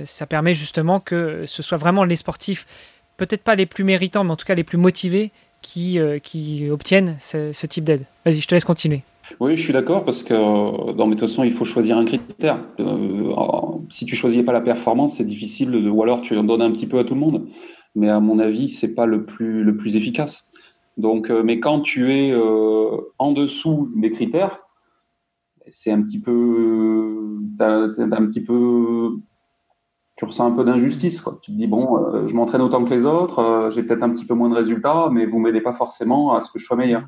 ça permet justement que ce soit vraiment les sportifs, peut-être pas les plus méritants, mais en tout cas les plus motivés, qui, qui obtiennent ce, ce type d'aide. Vas-y, je te laisse continuer. Oui, je suis d'accord parce que dans mes façon, il faut choisir un critère. Euh, si tu choisis pas la performance, c'est difficile, de, ou alors tu en donnes un petit peu à tout le monde. Mais à mon avis, c'est pas le plus le plus efficace. Donc, euh, mais quand tu es euh, en dessous des critères, c'est un petit peu, un petit peu, tu ressens un peu d'injustice. Tu te dis bon, je m'entraîne autant que les autres, j'ai peut-être un petit peu moins de résultats, mais vous m'aidez pas forcément à ce que je sois meilleur.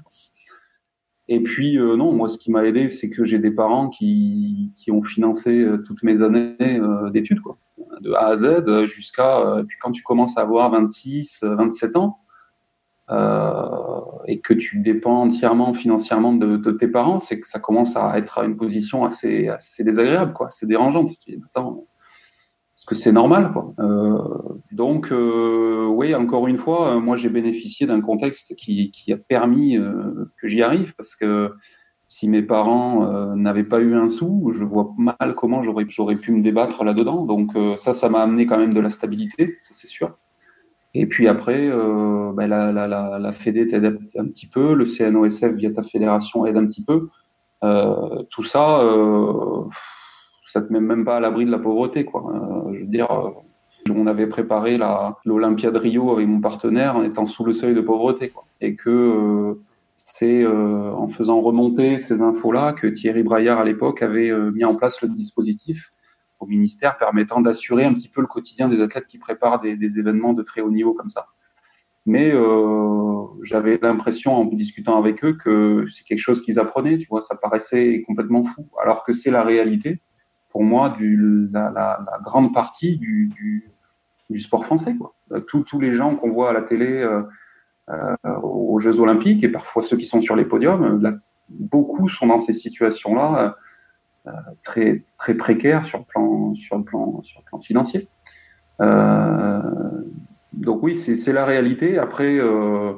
Et puis euh, non, moi ce qui m'a aidé, c'est que j'ai des parents qui, qui ont financé euh, toutes mes années euh, d'études, quoi, de A à Z jusqu'à. puis quand tu commences à avoir 26, 27 ans, et que tu dépends entièrement financièrement de, tes parents, c'est que ça commence à être à une position assez, assez désagréable, quoi, c'est dérangeant. Parce que c'est normal. Quoi. Euh, donc, euh, oui, encore une fois, euh, moi j'ai bénéficié d'un contexte qui, qui, a permis euh, que j'y arrive, parce que si mes parents euh, n'avaient pas eu un sou, je vois mal comment j'aurais, pu me débattre là-dedans. Donc ça, ça m'a amené quand même de la stabilité, ça c'est sûr. Et puis après, ben, la, la, la, la Fédé t'aide un petit peu, le CNOSF via ta fédération aide un petit peu. tout ça ça te met même pas à l'abri de la pauvreté, quoi. Euh, je veux dire, euh, On avait préparé l'Olympia de Rio avec mon partenaire en étant sous le seuil de pauvreté. Et que euh, c'est en faisant remonter ces infos-là que Thierry Braillard à l'époque avait mis en place le dispositif au ministère permettant d'assurer un petit peu le quotidien des athlètes qui préparent des, événements de très haut niveau comme ça. Mais j'avais l'impression en discutant avec eux que c'est quelque chose qu'ils apprenaient, tu vois, ça paraissait complètement fou, alors que c'est la réalité pour moi la, grande partie du, sport français. Quoi. Tous, les gens qu'on voit à la télé euh, euh, aux Jeux Olympiques et parfois ceux qui sont sur les podiums, beaucoup sont dans ces situations-là euh, très précaires sur le plan sur le plan financier. Euh, donc oui, c'est la réalité. Après, euh,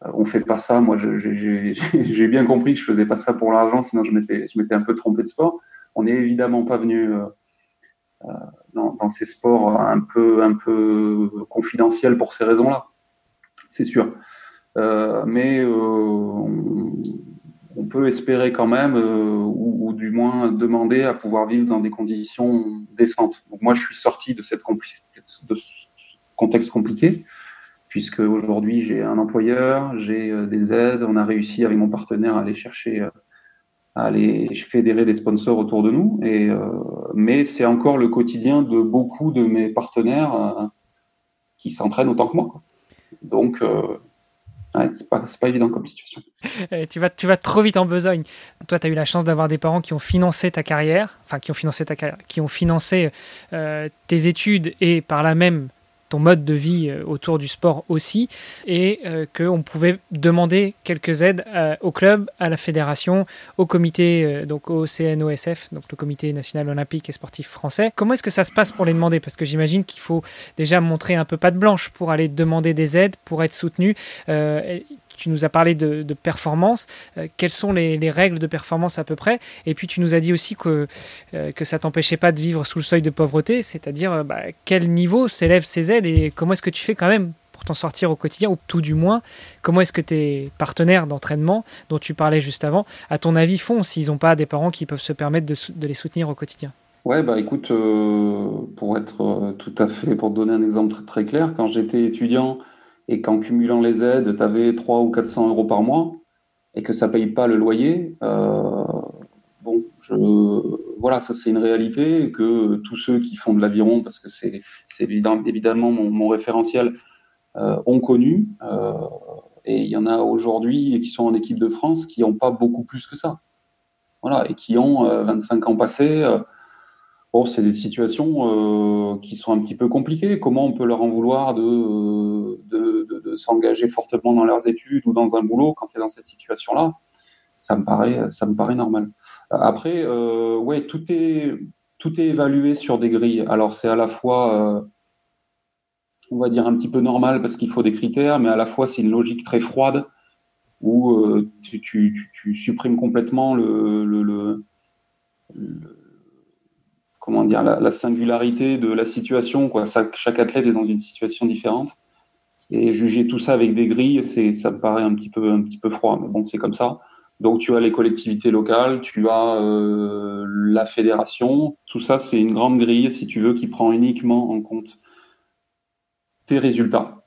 on fait pas ça. Moi, [LAUGHS] j'ai bien compris que je faisais pas ça pour l'argent, sinon je m'étais un peu trompé de sport. On n'est évidemment pas venu euh, euh, dans, ces sports un peu un peu confidentiels pour ces raisons-là. C'est sûr. Euh, mais on, peut espérer quand même, ou, du moins demander à pouvoir vivre dans des conditions décentes. Donc moi, je suis sorti de cette de contexte compliqué, puisque aujourd'hui j'ai un employeur, j'ai des aides, on a réussi avec mon partenaire à aller chercher, à aller fédérer des sponsors autour de nous, et, euh, mais c'est encore le quotidien de beaucoup de mes partenaires euh, qui s'entraînent autant que moi. Donc, euh, Ouais, c'est pas, évident comme situation. [LAUGHS] Eh, tu vas, tu vas trop vite en besogne. Toi, tu as eu la chance d'avoir des parents qui ont financé ta carrière, enfin qui ont financé ta qui ont financé euh, tes études et par là même ton mode de vie euh, autour du sport aussi, et euh, qu'on pouvait demander quelques aides euh, au club, à la fédération, au comité, euh, donc au CNOSF, donc le comité national olympique et sportif français. Comment est-ce que ça se passe pour les demander? Parce que j'imagine qu'il faut déjà montrer un peu patte blanche pour aller demander des aides, pour être soutenu. Tu nous as parlé de, performance. Euh, quelles sont les, les, règles de performance à peu près Et puis tu nous as dit aussi que, euh, que ça t'empêchait pas de vivre sous le seuil de pauvreté, c'est-à-dire euh, bah, quel niveau s'élèvent ces aides et comment est-ce que tu fais quand même pour t'en sortir au quotidien, ou tout du moins, comment est-ce que tes partenaires d'entraînement, dont tu parlais juste avant, à ton avis, font s'ils n'ont pas des parents qui peuvent se permettre de, les soutenir au quotidien? Ouais, bah écoute, euh, pour être tout à fait, pour donner un exemple très clair, quand j'étais étudiant, et qu'en cumulant les aides, tu avais 3 ou 400 euros par mois et que ça paye pas le loyer, euh, bon, je, voilà, ça c'est une réalité que tous ceux qui font de l'aviron, parce que c'est évidemment mon, mon référentiel, euh, ont connu. Euh, et il y en a aujourd'hui qui sont en équipe de France qui n'ont pas beaucoup plus que ça. Voilà, et qui ont 25 ans passés Bon, c'est des situations euh, qui sont un petit peu compliquées. Comment on peut leur en vouloir de, de s'engager fortement dans leurs études ou dans un boulot quand tu es dans cette situation-là? Ça me paraît, normal. Après, euh, ouais, tout est tout est évalué sur des grilles. Alors c'est à la fois, euh, on va dire un petit peu normal parce qu'il faut des critères, mais à la fois c'est une logique très froide où euh, tu, supprimes complètement le comment dire, la, la, singularité de la situation. Quoi. Chaque athlète est dans une situation différente. Et juger tout ça avec des grilles, ça me paraît un petit peu, froid. Mais bon, c'est comme ça. Donc, tu as les collectivités locales, tu as euh, la fédération. Tout ça, c'est une grande grille, si tu veux, qui prend uniquement en compte tes résultats.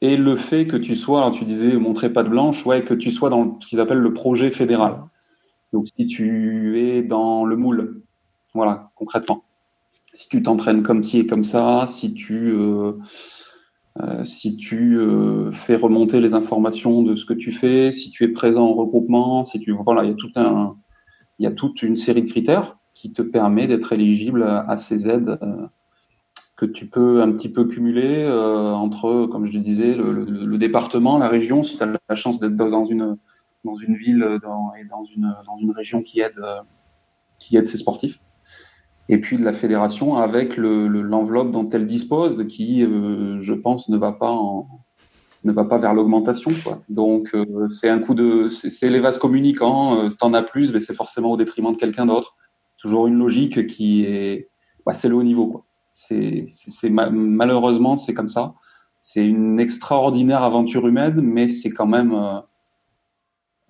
Et le fait que tu sois, tu disais montrer pas de blanche, ouais, que tu sois dans ce qu'ils appellent le projet fédéral. Donc, si tu es dans le moule, voilà, concrètement. Si tu t'entraînes comme ci et comme ça, si tu, euh, euh, si tu euh, fais remonter les informations de ce que tu fais, si tu es présent au regroupement, si tu voilà, il y a tout un, il y a toute une série de critères qui te permet d'être éligible à, ces aides euh, que tu peux un petit peu cumuler entre, comme je disais, le, le, le, département, la région, si tu as la chance d'être dans une dans une ville dans, et dans une dans une région qui aide qui aide ses sportifs et puis de la fédération avec l'enveloppe le, dont elle dispose, qui, euh, je pense, ne va pas en, ne va pas vers l'augmentation. Donc euh, c'est un coup de, c'est les vases communicants. Euh, t'en as plus, mais c'est forcément au détriment de quelqu'un d'autre. Toujours une logique qui est, bah, c'est le haut niveau. C'est, c'est malheureusement c'est comme ça. C'est une extraordinaire aventure humaine, mais c'est quand même euh,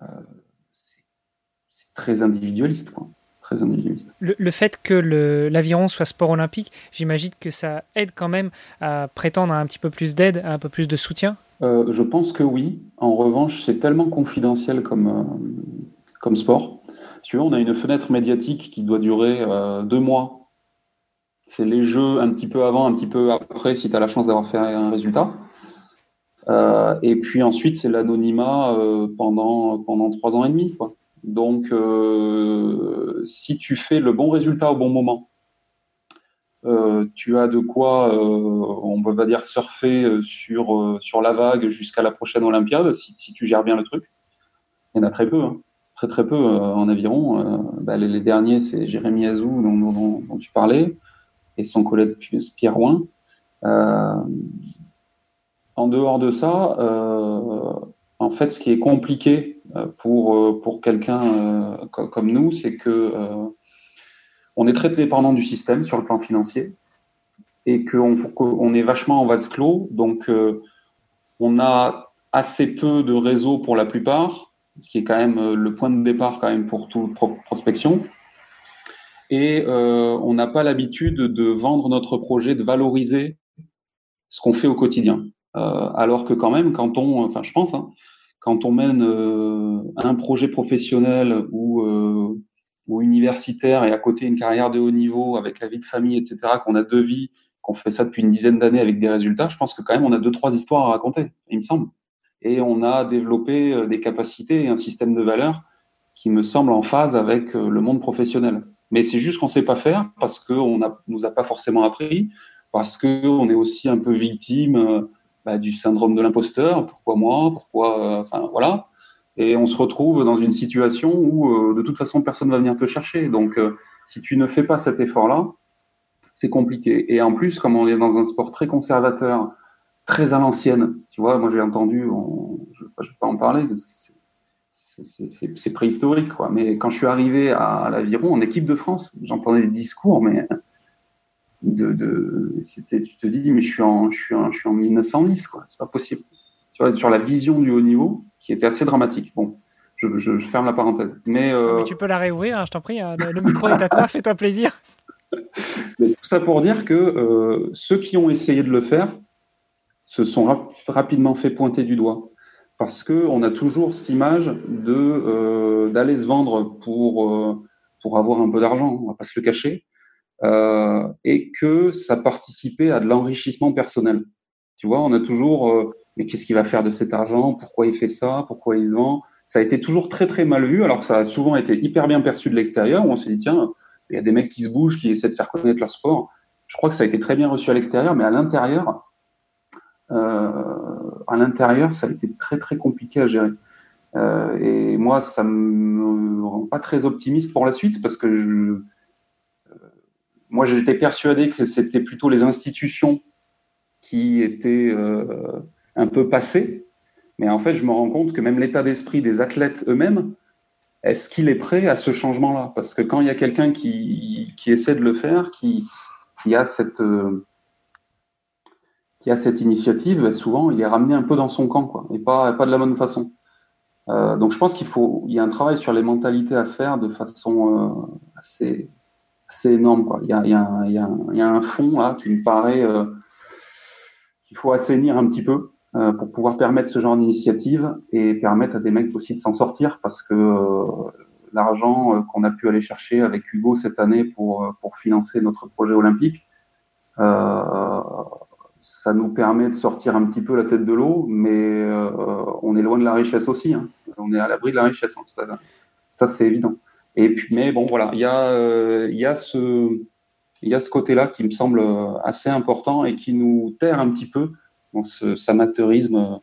euh, très individualiste. Quoi très individualiste. Le, fait que l'aviron soit sport olympique, j'imagine que ça aide quand même à prétendre à un petit peu plus d'aide, à un peu plus de soutien euh, Je pense que oui. En revanche, c'est tellement confidentiel comme, euh, comme sport. Si tu veux, on a une fenêtre médiatique qui doit durer euh, deux mois. C'est les jeux un petit peu avant, un petit peu après, si tu as la chance d'avoir fait un résultat. et puis ensuite, c'est l'anonymat pendant, pendant trois ans et demi. Quoi. Donc, euh, si tu fais le bon résultat au bon moment, euh, tu as de quoi, euh, on va dire, surfer sur, sur la vague jusqu'à la prochaine Olympiade, si, tu gères bien le truc. Il y en a très peu, hein. très très peu en aviron. Bah, les, derniers, c'est Jérémy Azou dont, dont, tu parlais, et son collègue Pierre Ouin. en dehors de ça, en fait, ce qui est compliqué euh, pour, euh, pour quelqu'un euh, comme nous, c'est que on est très dépendant du système sur le plan financier et qu'on on est vachement en vase clos. Donc, on a assez peu de réseaux pour la plupart, ce qui est quand même le point de départ quand même pour toute prospection. Et on n'a pas l'habitude de vendre notre projet, de valoriser ce qu'on fait au quotidien. alors que quand même, quand on, enfin, je pense, hein, quand on mène euh, un projet professionnel ou, euh, ou universitaire et à côté une carrière de haut niveau avec la vie de famille, etc., qu'on a deux vies, qu'on fait ça depuis une dizaine d'années avec des résultats, je pense que quand même on a deux, trois histoires à raconter, il me semble. Et on a développé euh, des capacités et un système de valeurs qui me semble en phase avec le monde professionnel. Mais c'est juste qu'on ne sait pas faire parce qu'on ne nous a pas forcément appris, parce qu'on est aussi un peu victime bah, du syndrome de l'imposteur. Pourquoi moi Pourquoi euh, Enfin voilà. Et on se retrouve dans une situation où euh, de toute façon personne va venir te chercher. Donc euh, si tu ne fais pas cet effort-là, c'est compliqué. Et en plus, comme on est dans un sport très conservateur, très à l'ancienne, tu vois, moi j'ai entendu, je ne vais pas en parler, c'est préhistorique, quoi. Mais quand je suis arrivé à l'Aviron en équipe de France, j'entendais des discours, mais de, de c'était, tu te dis, mais je suis en, je suis en, je suis en 1910, quoi. C'est pas possible. Tu vois, sur la vision du haut niveau, qui était assez dramatique. Bon, je, je, ferme la parenthèse. Mais, euh, tu peux la réouvrir, hein, je t'en prie. Hein. Le, micro est à toi, [LAUGHS] fais-toi plaisir. tout ça pour dire que euh, ceux qui ont essayé de le faire se sont rapidement fait pointer du doigt. Parce qu'on a toujours cette image de euh, d'aller se vendre pour, pour avoir un peu d'argent, on va pas se le cacher. Euh, et que ça participait à de l'enrichissement personnel. Tu vois, on a toujours, euh, mais qu'est-ce qu'il va faire de cet argent? Pourquoi il fait ça? Pourquoi il se vend? Ça a été toujours très très mal vu, alors que ça a souvent été hyper bien perçu de l'extérieur, où on s'est dit, tiens, il y a des mecs qui se bougent, qui essaient de faire connaître leur sport. Je crois que ça a été très bien reçu à l'extérieur, mais à l'intérieur, euh, à l'intérieur, ça a été très très compliqué à gérer. Et moi, ça me rend pas très optimiste pour la suite parce que je, moi, j'étais persuadé que c'était plutôt les institutions qui étaient euh, un peu passées. Mais en fait, je me rends compte que même l'état d'esprit des athlètes eux-mêmes, est-ce qu'il est prêt à ce changement-là? Parce que quand il y a quelqu'un qui, qui, essaie de le faire, qui, qui a cette euh, qui a cette initiative, ben, souvent il est ramené un peu dans son camp, quoi, et pas pas de la bonne façon. Euh, donc je pense qu'il faut, il y a un travail sur les mentalités à faire de façon assez c'est énorme. Quoi. Il, y a, un fond là qui me paraît euh, qu'il faut assainir un petit peu euh, pour pouvoir permettre ce genre d'initiative et permettre à des mecs aussi de s'en sortir parce que euh, l'argent qu'on a pu aller chercher avec Hugo cette année pour, pour financer notre projet olympique, ça nous permet de sortir un petit peu la tête de l'eau, mais on est loin de la richesse aussi. Hein. On est à l'abri de la richesse. Hein. Ça, ça c'est évident. Et puis, mais bon, voilà, il y a, euh, il y a ce, il y a ce côté-là qui me semble assez important et qui nous terre un petit peu dans ce amateurisme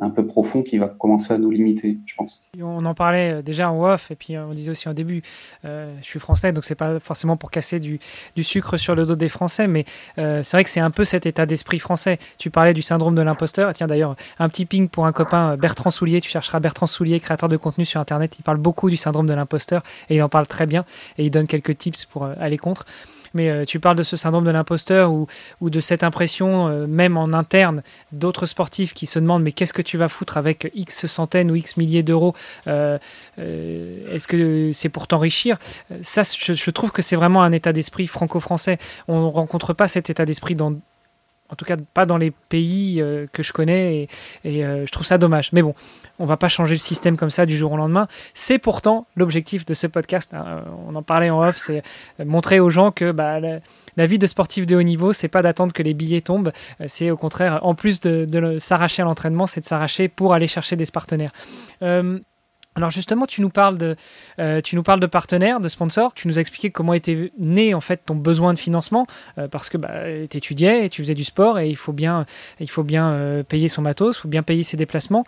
un peu profond qui va commencer à nous limiter, je pense. On en parlait euh, déjà en off, et puis euh, on disait aussi au début, euh, je suis français, donc c'est pas forcément pour casser du, sucre sur le dos des Français, mais c'est vrai que c'est un peu cet état d'esprit français. Tu parlais du syndrome de l'imposteur. Tiens, d'ailleurs, un petit ping pour un copain, Bertrand Soulier. Tu chercheras Bertrand Soulier, créateur de contenu sur Internet. Il parle beaucoup du syndrome de l'imposteur et il en parle très bien et il donne quelques tips pour aller contre. Mais tu parles de ce syndrome de l'imposteur ou, ou, de cette impression, même en interne, d'autres sportifs qui se demandent mais qu'est-ce que tu vas foutre avec X centaines ou X milliers d'euros Est-ce que c'est pour t'enrichir? Ça, je, je trouve que c'est vraiment un état d'esprit franco-français. On ne rencontre pas cet état d'esprit dans en tout cas pas dans les pays euh, que je connais et, euh, je trouve ça dommage. Mais bon, on va pas changer le système comme ça du jour au lendemain. C'est pourtant l'objectif de ce podcast. Hein. On en parlait en off, c'est montrer aux gens que bah, la, vie de sportif de haut niveau, c'est pas d'attendre que les billets tombent, c'est au contraire, en plus de, s'arracher à l'entraînement, c'est de s'arracher pour aller chercher des partenaires. Euh, alors justement, tu nous parles de, euh, de partenaires, de sponsors. Tu nous as expliqué comment était né en fait ton besoin de financement euh, parce que bah, tu étudiais et tu faisais du sport et il faut bien, euh, payer son matos, il faut bien payer ses déplacements.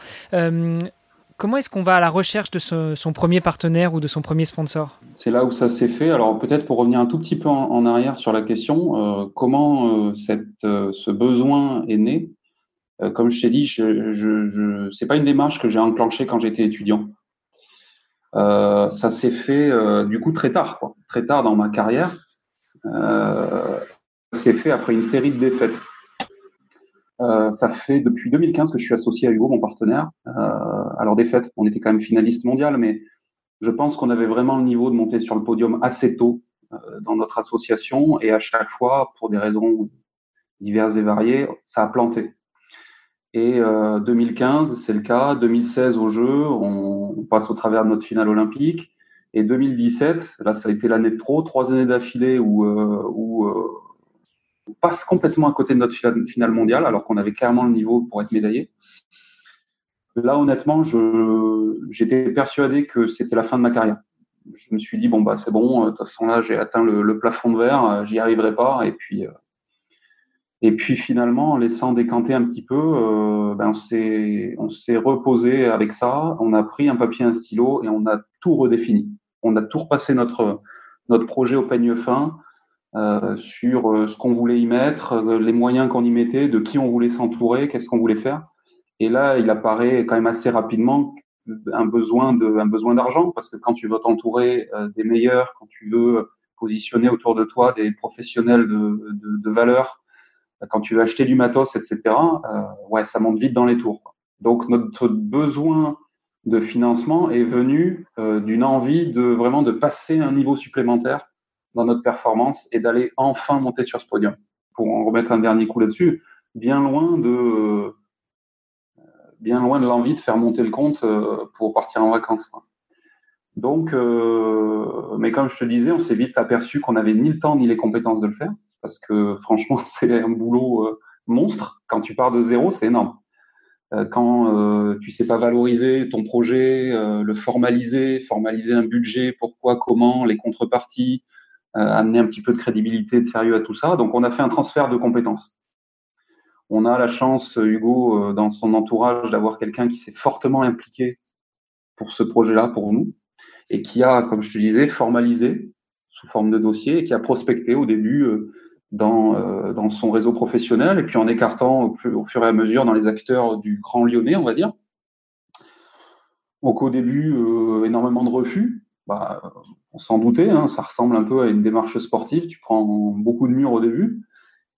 comment est-ce qu'on va à la recherche de son premier partenaire ou de son premier sponsor? C'est là où ça s'est fait. Alors peut-être pour revenir un tout petit peu en, arrière sur la question, comment ce besoin est né? Comme je t'ai dit, je, je c'est pas une démarche que j'ai enclenchée quand j'étais étudiant. Euh, ça s'est fait euh, du coup très tard, quoi. très tard dans ma carrière. Euh, ça s'est fait après une série de défaites. ça fait depuis 2015 que je suis associé à Hugo, mon partenaire. alors défaites, on était quand même finaliste mondial, mais je pense qu'on avait vraiment le niveau de monter sur le podium assez tôt dans notre association et à chaque fois, pour des raisons diverses et variées, ça a planté. Et 2015, euh, c'est le cas. 2016 au jeu, on, passe au travers de notre finale olympique. Et 2017, là, ça a été l'année de trop, trois années d'affilée où, euh, où euh, on passe complètement à côté de notre finale mondiale, alors qu'on avait clairement le niveau pour être médaillé. Là, honnêtement, j'étais persuadé que c'était la fin de ma carrière. Je me suis dit bon bah c'est bon, de toute façon là j'ai atteint le, le, plafond de verre, j'y arriverai pas. Et puis et puis finalement, en laissant décanter un petit peu, euh, ben on s'est reposé avec ça. On a pris un papier, un stylo et on a tout redéfini. On a tout repassé notre notre projet au peigne fin euh, sur euh, ce qu'on voulait y mettre, euh, les moyens qu'on y mettait, de qui on voulait s'entourer, qu'est-ce qu'on voulait faire. Et là, il apparaît quand même assez rapidement un besoin de un besoin d'argent parce que quand tu veux t'entourer des meilleurs, quand tu veux positionner autour de toi des professionnels de, de, de valeur quand tu veux acheter du matos, etc., euh, ouais, ça monte vite dans les tours. Donc notre besoin de financement est venu euh, d'une envie de vraiment de passer un niveau supplémentaire dans notre performance et d'aller enfin monter sur ce podium. Pour en remettre un dernier coup là-dessus, bien loin de euh, bien loin de l'envie de faire monter le compte euh, pour partir en vacances. Donc, euh, mais comme je te disais, on s'est vite aperçu qu'on n'avait ni le temps ni les compétences de le faire parce que franchement, [LAUGHS] c'est un boulot euh, monstre. Quand tu pars de zéro, c'est énorme. Euh, quand euh, tu sais pas valoriser ton projet, le formaliser, formaliser un budget, pourquoi, comment, les contreparties, amener un petit peu de crédibilité, de sérieux à tout ça. Donc, on a fait un transfert de compétences. On a la chance, Hugo, dans son entourage, d'avoir quelqu'un qui s'est fortement impliqué pour ce projet-là, pour nous, et qui a, comme je te disais, formalisé sous forme de dossier et qui a prospecté au début dans, euh, dans son réseau professionnel et puis en écartant au, fur et à mesure dans les acteurs du Grand Lyonnais, on va dire. Donc au début, euh, énormément de refus. Bah, on s'en doutait, hein, ça ressemble un peu à une démarche sportive. Tu prends beaucoup de murs au début.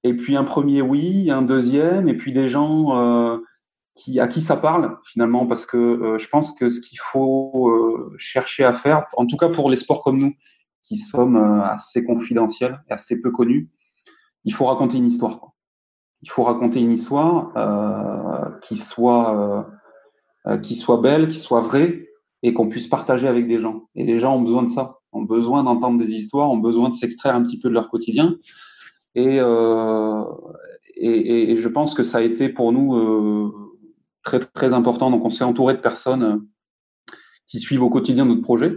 Et puis un premier oui, un deuxième, et puis des gens euh, qui, à qui ça parle finalement, parce que euh, je pense que ce qu'il faut euh, chercher à faire, en tout cas pour les sports comme nous, qui sommes assez confidentiels et assez peu connus, il faut raconter une histoire. Il faut raconter une histoire euh, qui soit euh, qui soit belle, qui soit vraie et qu'on puisse partager avec des gens. Et les gens ont besoin de ça, ont besoin d'entendre des histoires, ont besoin de s'extraire un petit peu de leur quotidien. Et, euh, et, et, je pense que ça a été pour nous euh, très très important. Donc on s'est entouré de personnes qui suivent au quotidien notre projet.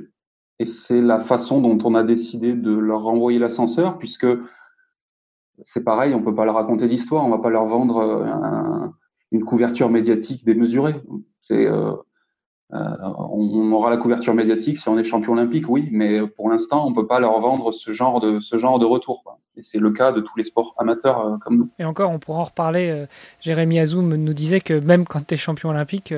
Et c'est la façon dont on a décidé de leur renvoyer l'ascenseur, puisque c'est pareil, on peut pas leur raconter d'histoire, on va pas leur vendre euh, une couverture médiatique démesurée. C'est euh, euh, on, aura la couverture médiatique si on est champion olympique, oui, mais pour l'instant, on peut pas leur vendre ce genre de ce genre de retour. Et c'est le cas de tous les sports amateurs comme nous. Et encore, on pourra en reparler. Jérémy Azoum nous disait que même quand tu es champion olympique,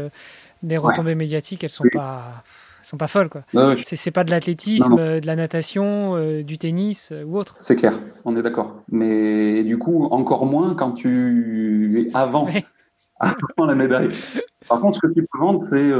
les retombées médiatiques, elles sont pas sont pas folles. quoi. C'est pas de l'athlétisme, de la natation, du tennis ou autre. C'est clair, on est d'accord. Mais du coup, encore moins quand tu es avant, [LAUGHS] avant la médaille. Par contre, ce que tu peux vendre, c'est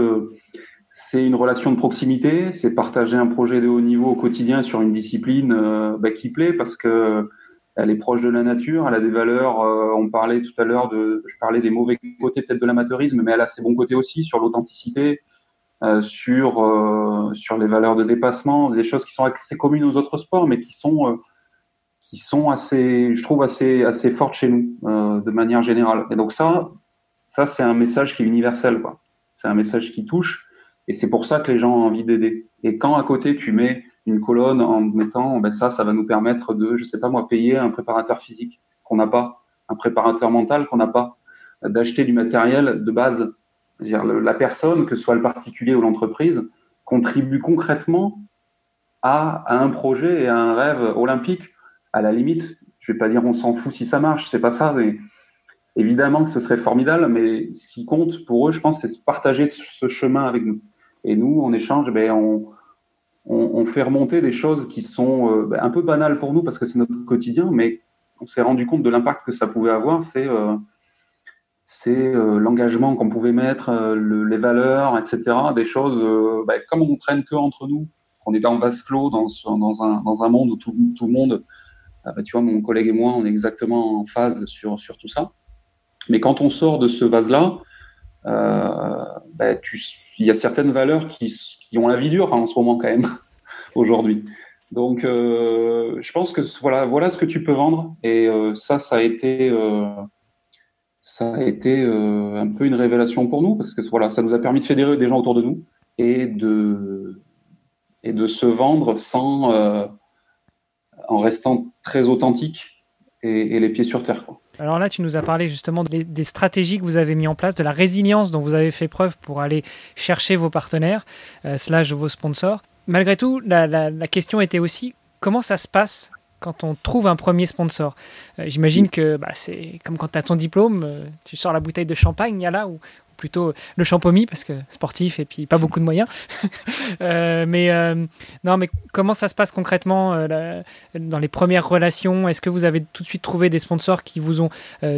c'est une relation de proximité, c'est partager un projet de haut niveau au quotidien sur une discipline euh, bah, qui plaît parce que elle est proche de la nature, elle a des valeurs. Euh, on parlait tout à l'heure de, je parlais des mauvais côtés peut-être de l'amateurisme, mais elle a ses bons côtés aussi sur l'authenticité, euh, sur sur les valeurs de dépassement, des choses qui sont assez communes aux autres sports, mais qui sont qui sont assez, je trouve assez assez fortes chez nous de manière générale. Et donc ça, ça c'est un message qui est universel. C'est un message qui touche. Et c'est pour ça que les gens ont envie d'aider. Et quand à côté tu mets une colonne en mettant, ben ça, ça va nous permettre de, je sais pas moi, payer un préparateur physique qu'on n'a pas, un préparateur mental qu'on n'a pas, d'acheter du matériel de base. La personne, que ce soit le particulier ou l'entreprise, contribue concrètement à, un projet et à un rêve olympique. À la limite, je vais pas dire on s'en fout si ça marche, c'est pas ça. Mais évidemment que ce serait formidable, mais ce qui compte pour eux, je pense, c'est partager ce chemin avec nous. Et nous, en échange, ben, on, fait remonter des choses qui sont euh, ben, un peu banales pour nous parce que c'est notre quotidien, mais on s'est rendu compte de l'impact que ça pouvait avoir. C'est euh, c'est euh, l'engagement qu'on pouvait mettre, le, les valeurs, etc. Des choses, ben, comme on traîne que entre nous, on est dans vase clos, dans, dans, un, dans un monde où tout, tout le monde, ben, tu vois, mon collègue et moi, on est exactement en phase sur, sur tout ça. Mais quand on sort de ce vase-là, euh, ben, il y a certaines valeurs qui, qui ont la vie dure hein, en ce moment quand même [LAUGHS] aujourd'hui. Donc, euh, je pense que voilà, voilà ce que tu peux vendre. Et euh, ça, ça a été, euh, ça a été euh, un peu une révélation pour nous parce que voilà, ça nous a permis de fédérer des gens autour de nous et de et de se vendre sans euh, en restant très authentique et, les pieds sur terre. Alors là, tu nous as parlé justement des, stratégies que vous avez mis en place, de la résilience dont vous avez fait preuve pour aller chercher vos partenaires, euh, slash vos sponsors. Malgré tout, la, question était aussi comment ça se passe quand on trouve un premier sponsor. Euh, j'imagine que bah, c'est comme quand tu as ton diplôme, euh, tu sors la bouteille de champagne, il y a là, où plutôt le champomis parce que sportif et puis pas beaucoup de moyens. [LAUGHS] euh, mais euh, non, mais comment ça se passe concrètement euh, dans les premières relations? Est-ce que vous avez tout de suite trouvé des sponsors qui vous ont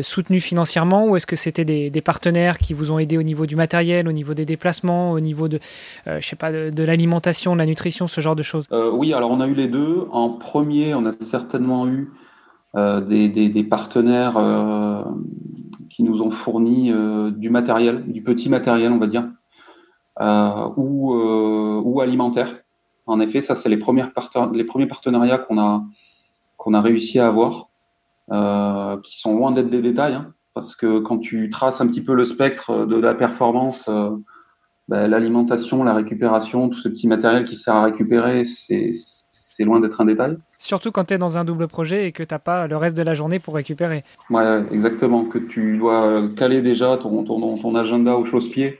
soutenu financièrement ou est-ce que c'était des, partenaires qui vous ont aidé au niveau du matériel, au niveau des déplacements, au niveau de, je sais pas, de, l'alimentation, de la nutrition, ce genre de choses? Oui, alors on a eu les deux. En premier, on a certainement eu des, des, partenaires qui nous ont fourni euh, du matériel, du petit matériel, on va dire, euh, ou, euh, ou alimentaire. En effet, ça, c'est les, les premiers partenariats qu'on a, a réussi à avoir, qui sont loin d'être des détails, hein, parce que quand tu traces un petit peu le spectre de la performance, ben, l'alimentation, la récupération, tout ce petit matériel qui sert à récupérer, c'est c'est loin d'être un détail. Surtout quand tu es dans un double projet et que tu n'as pas le reste de la journée pour récupérer. Ouais, exactement. Que tu dois caler déjà ton, ton, ton agenda au chausse-pied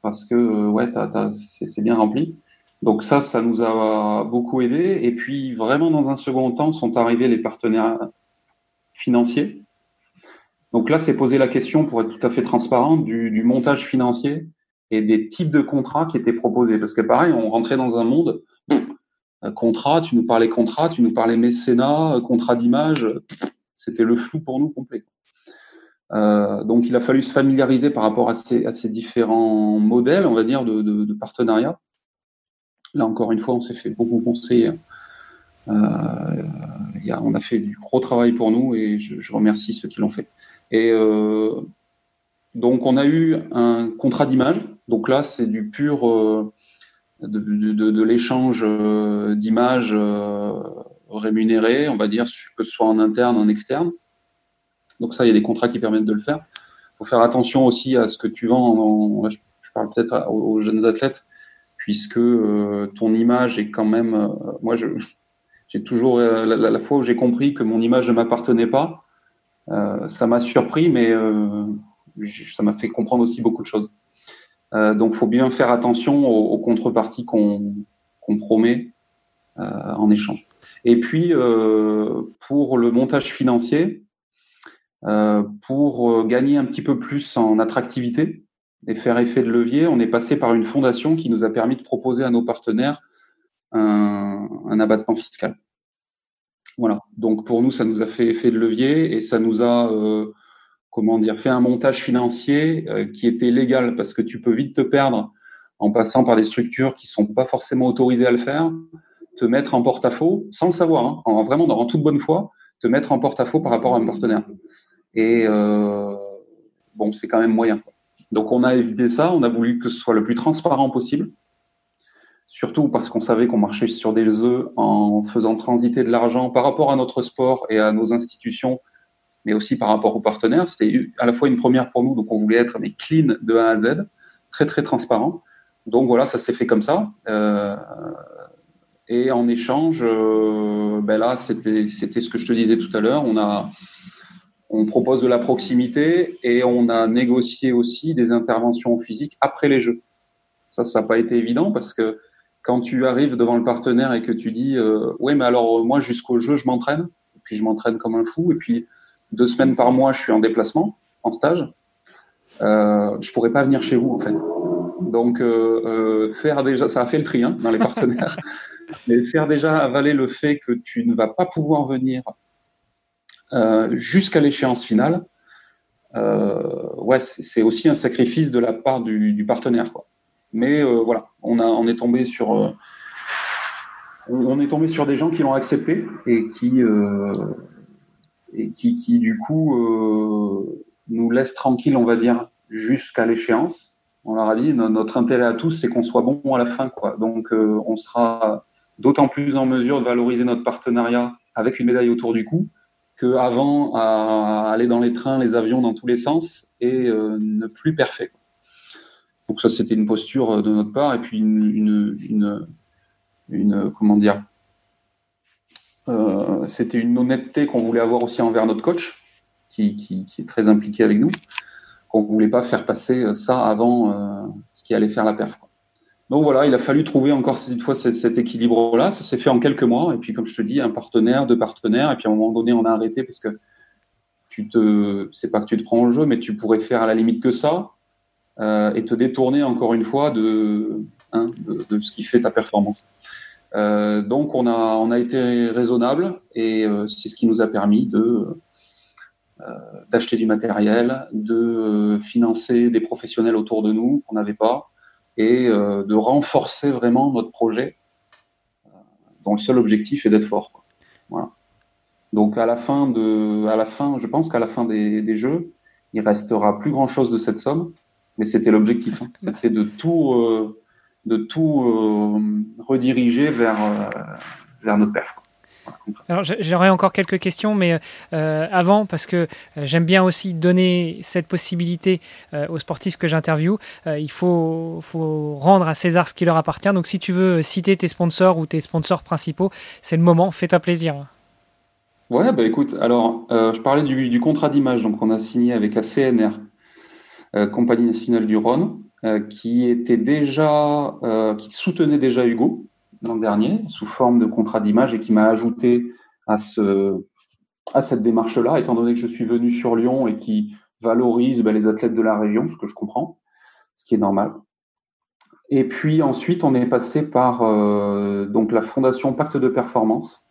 parce que euh, ouais, c'est bien rempli. Donc ça, ça nous a beaucoup aidé. Et puis vraiment, dans un second temps, sont arrivés les partenaires financiers. Donc là, c'est poser la question, pour être tout à fait transparent, du, du montage financier et des types de contrats qui étaient proposés. Parce que pareil, on rentrait dans un monde euh, contrat, tu nous parlais contrat, tu nous parlais mécénat, contrat d'image, c'était le flou pour nous complet. Euh, donc il a fallu se familiariser par rapport à ces, différents modèles, on va dire, de, partenariat. Là encore une fois, on s'est fait beaucoup conseiller. Euh, on a fait du gros travail pour nous et je, remercie ceux qui l'ont fait. Et euh, donc on a eu un contrat d'image. Donc là, c'est du pur de, l'échange euh, d'images euh, rémunérées, on va dire, que ce soit en interne, en externe. Donc ça, il y a des contrats qui permettent de le faire. Il faut faire attention aussi à ce que tu vends. En, je parle peut-être aux, jeunes athlètes, puisque euh, ton image est quand même. Moi, [LAUGHS] j'ai toujours euh, la, fois où j'ai compris que mon image ne m'appartenait pas, ça m'a surpris, mais ça m'a fait comprendre aussi beaucoup de choses. Euh, donc, faut bien faire attention aux, aux contreparties qu'on qu promet euh, en échange. Et puis, euh, pour le montage financier, pour gagner un petit peu plus en attractivité, et faire effet de levier, on est passé par une fondation qui nous a permis de proposer à nos partenaires un, un abattement fiscal. Voilà. Donc pour nous, ça nous a fait effet de levier et ça nous a, euh, comment dire, fait un montage financier euh, qui était légal parce que tu peux vite te perdre en passant par des structures qui sont pas forcément autorisées à le faire, te mettre en porte-à-faux sans le savoir, hein, en, vraiment dans toute bonne foi, te mettre en porte-à-faux par rapport à un partenaire. Et euh, bon, c'est quand même moyen. Donc on a évité ça, on a voulu que ce soit le plus transparent possible surtout parce qu'on savait qu'on marchait sur des œufs en faisant transiter de l'argent par rapport à notre sport et à nos institutions, mais aussi par rapport aux partenaires. C'était à la fois une première pour nous, donc on voulait être mais clean de A à Z, très très transparent. Donc voilà, ça s'est fait comme ça. Euh, et en échange, euh, ben là, c'était ce que je te disais tout à l'heure. On a on propose de la proximité et on a négocié aussi des interventions physiques après les jeux. Ça, ça n'a pas été évident parce que quand tu arrives devant le partenaire et que tu dis euh, oui mais alors moi jusqu'au jeu je m'entraîne puis je m'entraîne comme un fou et puis deux semaines par mois je suis en déplacement en stage. Euh, je pourrais pas venir chez vous en fait. Donc euh, euh faire déjà ça a fait le tri hein, dans les partenaires. [LAUGHS] Mais faire déjà avaler le fait que tu ne vas pas pouvoir venir jusqu'à l'échéance finale ouais c'est aussi un sacrifice de la part du, du partenaire quoi. Mais euh, voilà, on, a, on est tombé sur euh, on est tombé sur des gens qui l'ont accepté et qui euh, et qui, du coup nous laissent tranquilles, on va dire, jusqu'à l'échéance. On leur a dit notre intérêt à tous, c'est qu'on soit bon à la fin, quoi. Donc on sera d'autant plus en mesure de valoriser notre partenariat avec une médaille autour du cou qu'avant à aller dans les trains, les avions dans tous les sens et ne plus parfait. Donc ça, c'était une posture euh, de notre part et puis une, une, une, comment dire, euh, c'était une honnêteté qu'on voulait avoir aussi envers notre coach, qui, est très impliqué avec nous, qu'on voulait pas faire passer ça avant euh, ce qui allait faire la perf. Donc voilà, il a fallu trouver encore cette fois cet, équilibre-là. Ça s'est fait en quelques mois. Et puis, comme je te dis, un partenaire, deux partenaires. Et puis, à un moment donné, on a arrêté parce que tu te, c'est pas que tu te prends au jeu, mais tu pourrais faire à la limite que ça. Euh, et te détourner encore une fois de, hein, de, ce qui fait ta performance. Euh, donc on a, on a été raisonnable et euh, c'est ce qui nous a permis de d'acheter du matériel, de financer des professionnels autour de nous qu'on n'avait pas et de renforcer vraiment notre projet dont le seul objectif est d'être fort. Voilà. Donc à la fin de, à la fin, je pense qu'à la fin des, des, jeux, il restera plus grand chose de cette somme mais c'était l'objectif. Hein. [LAUGHS] C'était de tout, euh, de tout euh, rediriger vers, euh, vers notre perf. Alors j'aurais encore quelques questions, mais euh, avant, parce que j'aime bien aussi donner cette possibilité euh, aux sportifs que j'interviewe, il faut, faut, rendre à César ce qui leur appartient. Donc si tu veux citer tes sponsors ou tes sponsors principaux, c'est le moment, fais-toi plaisir. Ouais, bah écoute, alors je parlais du, du contrat d'image, donc on a signé avec la CNR, Compagnie nationale du Rhône, qui était déjà, euh, qui soutenait déjà Hugo l'an dernier sous forme de contrat d'image et qui m'a ajouté à ce à cette démarche-là, étant donné que je suis venu sur Lyon et qui valorise ben, les athlètes de la région, ce que je comprends, ce qui est normal. Et puis ensuite, on est passé par euh, donc la fondation Pacte de Performance,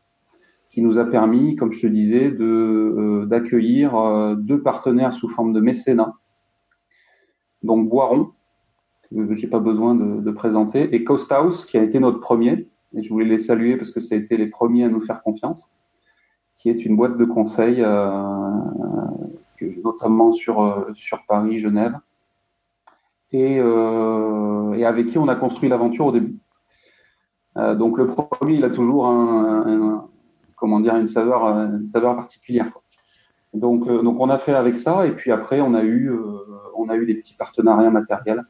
qui nous a permis, comme je te disais, de euh, d'accueillir euh, deux partenaires sous forme de mécénat donc Boiron, que j'ai pas besoin de, présenter, et Coast House, qui a été notre premier, et je voulais les saluer parce que ça a été les premiers à nous faire confiance, qui est une boîte de conseil, euh, notamment sur, euh, sur Paris, Genève, et, euh, et avec qui on a construit l'aventure au début. donc le premier, il a toujours comment dire, une saveur, une saveur particulière. Donc, donc on a fait avec ça, et puis après on a eu on a eu des petits partenariats matériels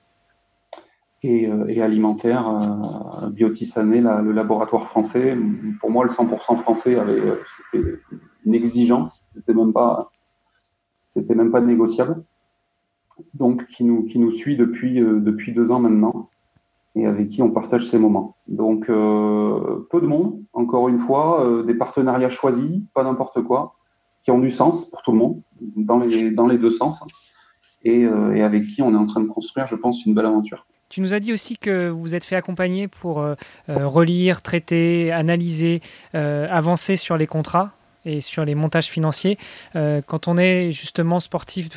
et, euh, alimentaires. Euh, Biotisané, le laboratoire français, pour moi, le 100% français avait euh, c'était une exigence, c'était même pas, négociable. Donc, qui nous, qui nous suit depuis, depuis deux ans maintenant et avec qui on partage ces moments. Donc, peu de monde, encore une fois, des partenariats choisis, pas n'importe quoi, qui ont du sens pour tout le monde, dans les, dans les deux sens et, avec qui on est en train de construire, je pense, une belle aventure. Tu nous as dit aussi que vous êtes fait accompagner pour relire, traiter, analyser, avancer sur les contrats et sur les montages financiers. quand on est justement sportif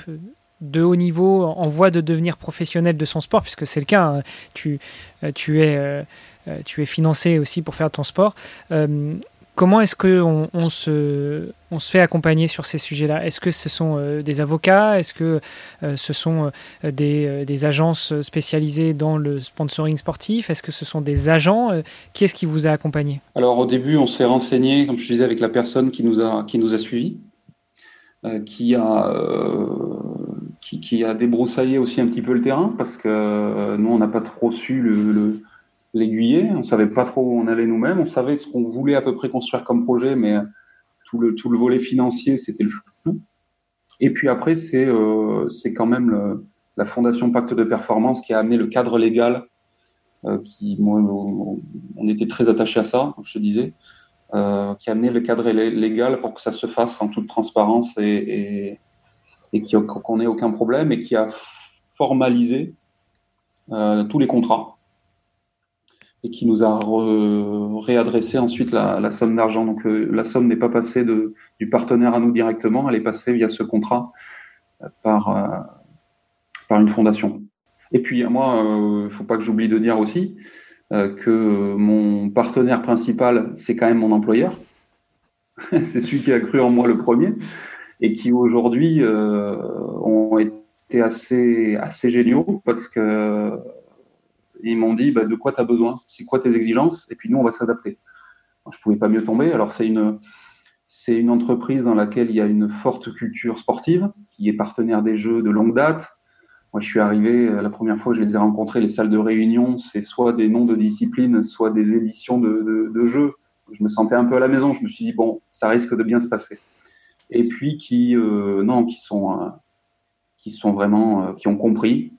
de haut niveau en voie de devenir professionnel de son sport, puisque c'est le cas, hein. euh, euh, euh, tu es financé aussi pour faire ton sport. Comment est-ce qu'on on se, fait accompagner sur ces sujets-là? Est-ce que ce sont des avocats? Est-ce que ce sont des, des, agences spécialisées dans le sponsoring sportif? Est-ce que ce sont des agents? Qui est-ce qui vous a accompagné? Alors au début, on s'est renseigné, comme je disais, avec la personne qui nous a, suivis, qui a débroussaillé aussi un petit peu le terrain parce que euh, nous, on n'a pas trop su le, on savait pas trop où on allait nous-mêmes, on savait ce qu'on voulait à peu près construire comme projet, mais tout le, tout le volet financier, c'était le flou. Et puis après, c'est euh, quand même la Fondation Pacte de Performance qui a amené le cadre légal, euh, qui, moi, on était très attaché à ça, comme je te disais, euh, qui a amené le cadre légal pour que ça se fasse en toute transparence et, et et qu'on n'ait aucun problème et qui a formalisé euh, tous les contrats et qui nous a réadressé ensuite la, somme d'argent. Donc euh, la somme n'est pas passée du partenaire à nous directement, elle est passée via ce contrat euh, par, par une fondation. Et puis moi, il ne faut pas que j'oublie de dire aussi que mon partenaire principal, c'est quand même mon employeur. [LAUGHS] c'est celui qui a cru en moi le premier et qui aujourd'hui euh, ont été assez, assez géniaux parce que ils m'ont dit bah, de quoi tu as besoin, c'est quoi tes exigences, et puis nous on va s'adapter. Je pouvais pas mieux tomber. Alors c'est une c'est une entreprise dans laquelle il y a une forte culture sportive, qui est partenaire des Jeux de longue date. Moi, je suis arrivé la première fois que je les ai rencontrés, les salles de réunion, c'est soit des noms de disciplines, soit des éditions de, de, de jeux. Je me sentais un peu à la maison. Je me suis dit bon, ça risque de bien se passer et puis qui euh, non qui sont euh, qui sont vraiment euh, qui ont compris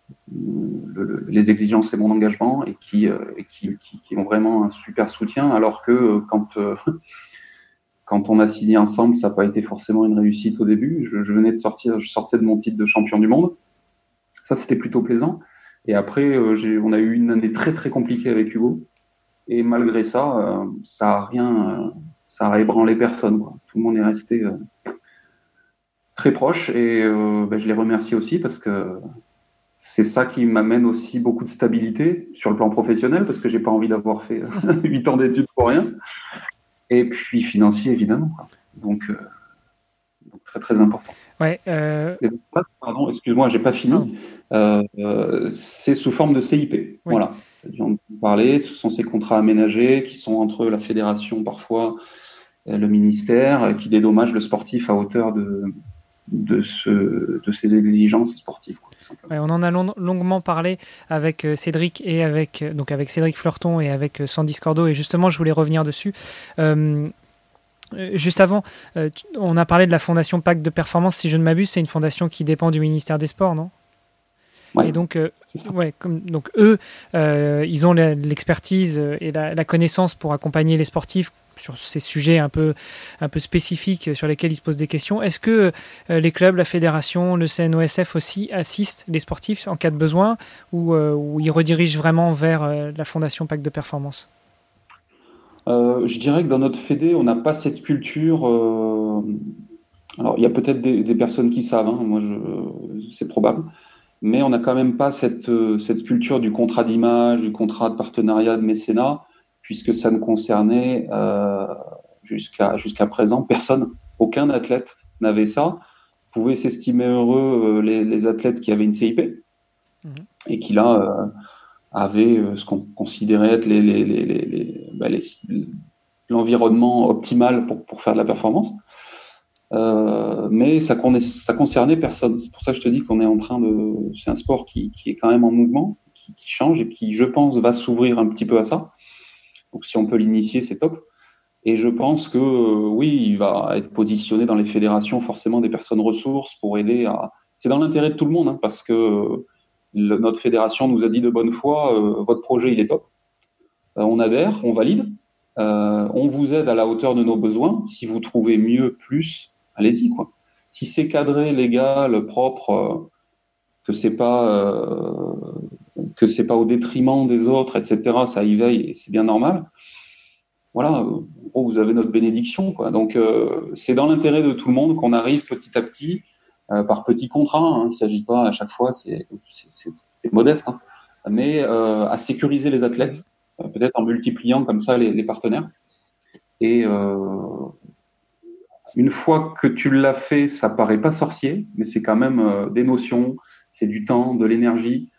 les exigences et mon engagement et qui, qui, qui, ont vraiment un super soutien. Alors que quand [LAUGHS] quand on a signé ensemble ça n'a pas été forcément une réussite au début. Je, venais de sortir je sortais de mon titre de champion du monde. Ça c'était plutôt plaisant. Et après on a eu une année très très compliquée avec Hugo. Et malgré ça ça a rien ça a ébranlé personne tout le monde est resté très proche et euh, ben, je les remercie aussi parce que c'est ça qui m'amène aussi beaucoup de stabilité sur le plan professionnel parce que j'ai pas envie d'avoir fait [LAUGHS] huit ans d'études pour rien. Et puis financier évidemment. Donc, euh, très très important. Ouais. Euh... Pardon, excuse-moi, j'ai pas fini. Euh, c'est sous forme de CIP. Voilà. Parler. Ce sont ces contrats aménagés qui sont entre la fédération parfois, le ministère, qui dédommagent le sportif à hauteur de de, ce, de ces exigences sportives. on en a longuement parlé avec euh, Cédric et avec euh, donc avec Cédric Fleurton et avec euh, Sandy Scordo et justement je voulais revenir dessus. juste avant, on a parlé de la fondation Pacte de Performance. Si je ne m'abuse, c'est une fondation qui dépend du ministère des Sports, non? Et donc, ouais, comme, donc eux, ils ont l'expertise et la, la, connaissance pour accompagner les sportifs sur ces sujets un peu, un peu spécifiques sur lesquels ils se posent des questions. Est-ce que euh, les clubs, la fédération, le CNOSF aussi assistent les sportifs en cas de besoin ou, euh, ils redirigent vraiment vers euh, la Fondation Pacte de Performance? Je dirais que dans notre fédé, on n'a pas cette culture. Alors, il y a peut-être des, personnes qui savent, hein, moi, c'est probable mais on n'a quand même pas cette, cette culture du contrat d'image, du contrat de partenariat, de mécénat puisque ça ne concernait euh, jusqu'à jusqu'à présent personne. Aucun athlète n'avait ça. Pouvait s'estimer heureux euh, les, les, athlètes qui avaient une CIP mhm. et qui là euh, avaient ce qu'on considérait être les, les, bah, l'environnement optimal pour, pour faire de la performance. Euh, mais ça, ça concernait personne. C'est pour ça que je te dis qu'on est en train de. C'est un sport qui, qui, est quand même en mouvement, qui, qui, change et qui, je pense, va s'ouvrir un petit peu à ça. Donc si on peut l'initier, c'est top. Et je pense que euh, oui, il va être positionné dans les fédérations forcément des personnes ressources pour aider à. C'est dans l'intérêt de tout le monde hein, parce que euh, notre fédération nous a dit de bonne foi, euh, votre projet il est top. on adhère, on valide, on vous aide à la hauteur de nos besoins. Si vous trouvez mieux, plus, allez-y. Si c'est cadré, légal, propre, que c'est pas que c'est pas au détriment des autres, etc. Ça y veille et c'est bien normal. Voilà, vous avez notre bénédiction. Donc c'est dans l'intérêt de tout le monde qu'on arrive petit à petit par petits contrats. Hein. Il ne s'agit pas à chaque fois, c'est modeste, hein, mais à sécuriser les athlètes, peut-être en multipliant comme ça les, partenaires. Et une fois que tu l'as fait, ça paraît pas sorcier, mais c'est quand même euh, des notions, c'est du temps, de l'énergie.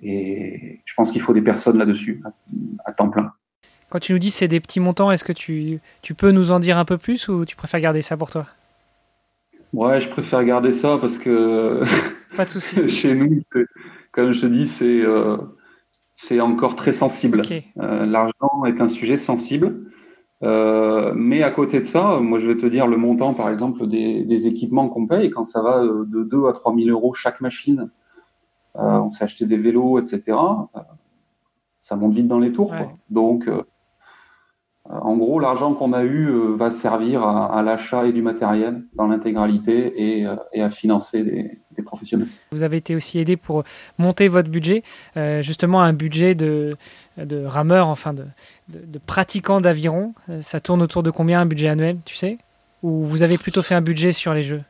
Et je pense qu'il faut des personnes là-dessus, à, temps plein. Quand tu nous dis c'est des petits montants, est-ce que tu, tu, peux nous en dire un peu plus ou tu préfères garder ça pour toi? Ouais, je préfère garder ça parce que. Pas de souci. [LAUGHS] chez nous, comme je te dis, c'est euh, encore très sensible. Euh, l'argent est un sujet sensible. Euh, mais à côté de ça, moi je vais te dire le montant par exemple des, équipements qu'on paye, quand ça va euh, de 2 à 3 000 euros chaque machine, on s'est acheté des vélos, etc. ça monte vite dans les tours. Donc euh, en gros, l'argent qu'on a eu euh, va servir à, l'achat et du matériel dans l'intégralité et, euh, à financer des, professionnels. Vous avez été aussi aidé pour monter votre budget, justement un budget de, de rameurs, enfin de, de, pratiquants d'aviron. Ça tourne autour de combien un budget annuel, tu sais? Ou vous avez plutôt fait un budget sur les jeux?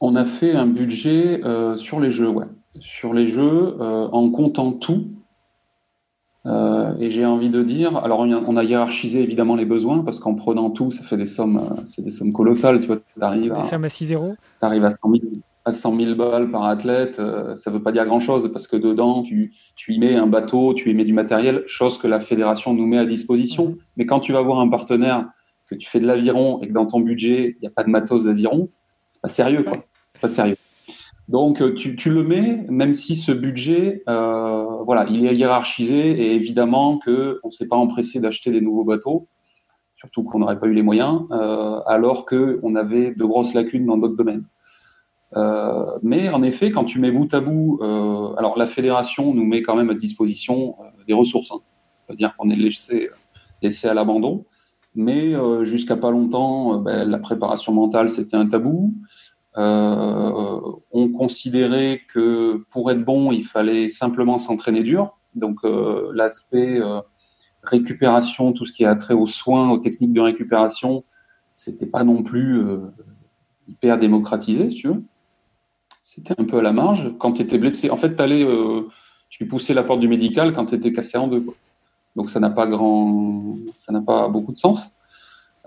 On a fait un budget sur les jeux, ouais. Sur les jeux, en comptant tout, euh, et j'ai envie de dire, alors on a hiérarchisé évidemment les besoins parce qu'en prenant tout, ça fait des sommes, euh, c'est des sommes colossales. Tu vois, arrives à, à 6-0. arrives à 100 000, à 100 000 balles par athlète. Euh, ça veut pas dire grand chose parce que dedans, tu, tu y mets un bateau, tu y mets du matériel, chose que la fédération nous met à disposition. Mhm. Mais quand tu vas voir un partenaire, que tu fais de l'aviron et que dans ton budget, il n'y a pas de matos d'aviron, pas sérieux, quoi. C'est pas sérieux. Donc euh, tu, le mets, même si ce budget, euh, voilà, il est hiérarchisé et évidemment que on s'est pas empressé d'acheter des nouveaux bateaux, surtout qu'on n'aurait pas eu les moyens, euh, alors que on avait de grosses lacunes dans d'autres domaines. Mais en effet, quand tu mets bout à bout, alors la fédération nous met quand même à disposition des ressources. Hein. C'est-à-dire qu'on est laissé à l'abandon. Mais jusqu'à pas longtemps, ben, la préparation mentale c'était un tabou. Euh, on considérait que pour être bon, il fallait simplement s'entraîner dur. Donc euh, l'aspect euh, récupération, tout ce qui a trait aux soins, aux techniques de récupération, c'était pas non plus hyper démocratisé, si tu veux. C'était un peu à la marge. Quand tu étais blessé, en fait, tu poussais la porte du médical quand tu étais cassé en deux. Donc ça n'a pas grand, ça n'a pas beaucoup de sens.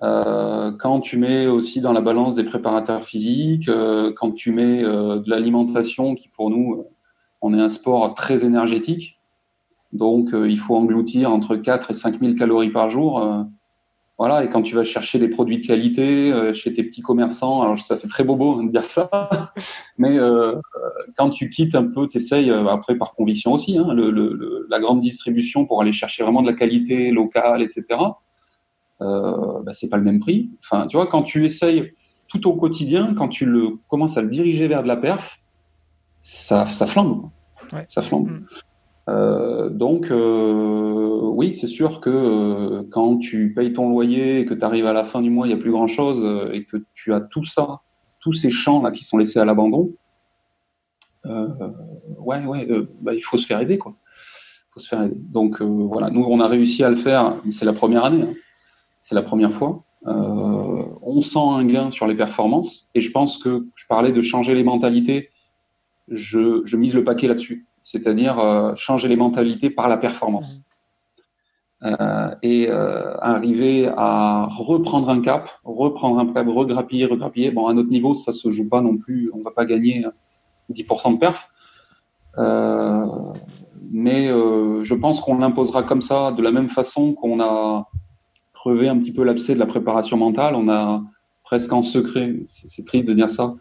Euh, quand tu mets aussi dans la balance des préparateurs physiques, euh, quand tu mets euh, de l'alimentation qui pour nous, on est un sport très énergétique, donc il faut engloutir entre 4 et 5 000 calories par jour. Voilà, et quand tu vas chercher des produits de qualité chez tes petits commerçants, alors ça fait très bobo de dire ça, [LAUGHS] mais quand tu quittes un peu, tu essayes, après par conviction aussi, hein, le, le, la grande distribution pour aller chercher vraiment de la qualité locale, etc euh, bah, c'est pas le même prix. Enfin, tu vois, quand tu essayes tout au quotidien, quand tu le commences à le diriger vers de la perf, ça, ça flambe. Ça flambe. Mm. Euh, donc, euh, oui, c'est sûr que euh, quand tu payes ton loyer et que tu arrives à la fin du mois, il n'y a plus grand-chose et que tu as tout ça, tous ces champs là qui sont laissés à l'abandon, ouais, ouais, bah, il faut se faire aider, quoi. Donc voilà, nous on a réussi à le faire, c'est la première année. Hein c'est la première fois. On sent un gain sur les performances et je pense que je parlais de changer les mentalités. Je, mise le paquet là-dessus, c'est-à-dire euh, changer les mentalités par la performance. Euh, et arriver à reprendre un cap, reprendre un cap, regrappiller, regrappiller. Bon, à notre niveau, ça se joue pas non plus. On va pas gagner 10% de perf. mais je pense qu'on l'imposera comme ça, de la même façon qu'on a crever un petit peu l'abcès de la préparation mentale. On a presque en secret, c'est triste de dire ça, euh,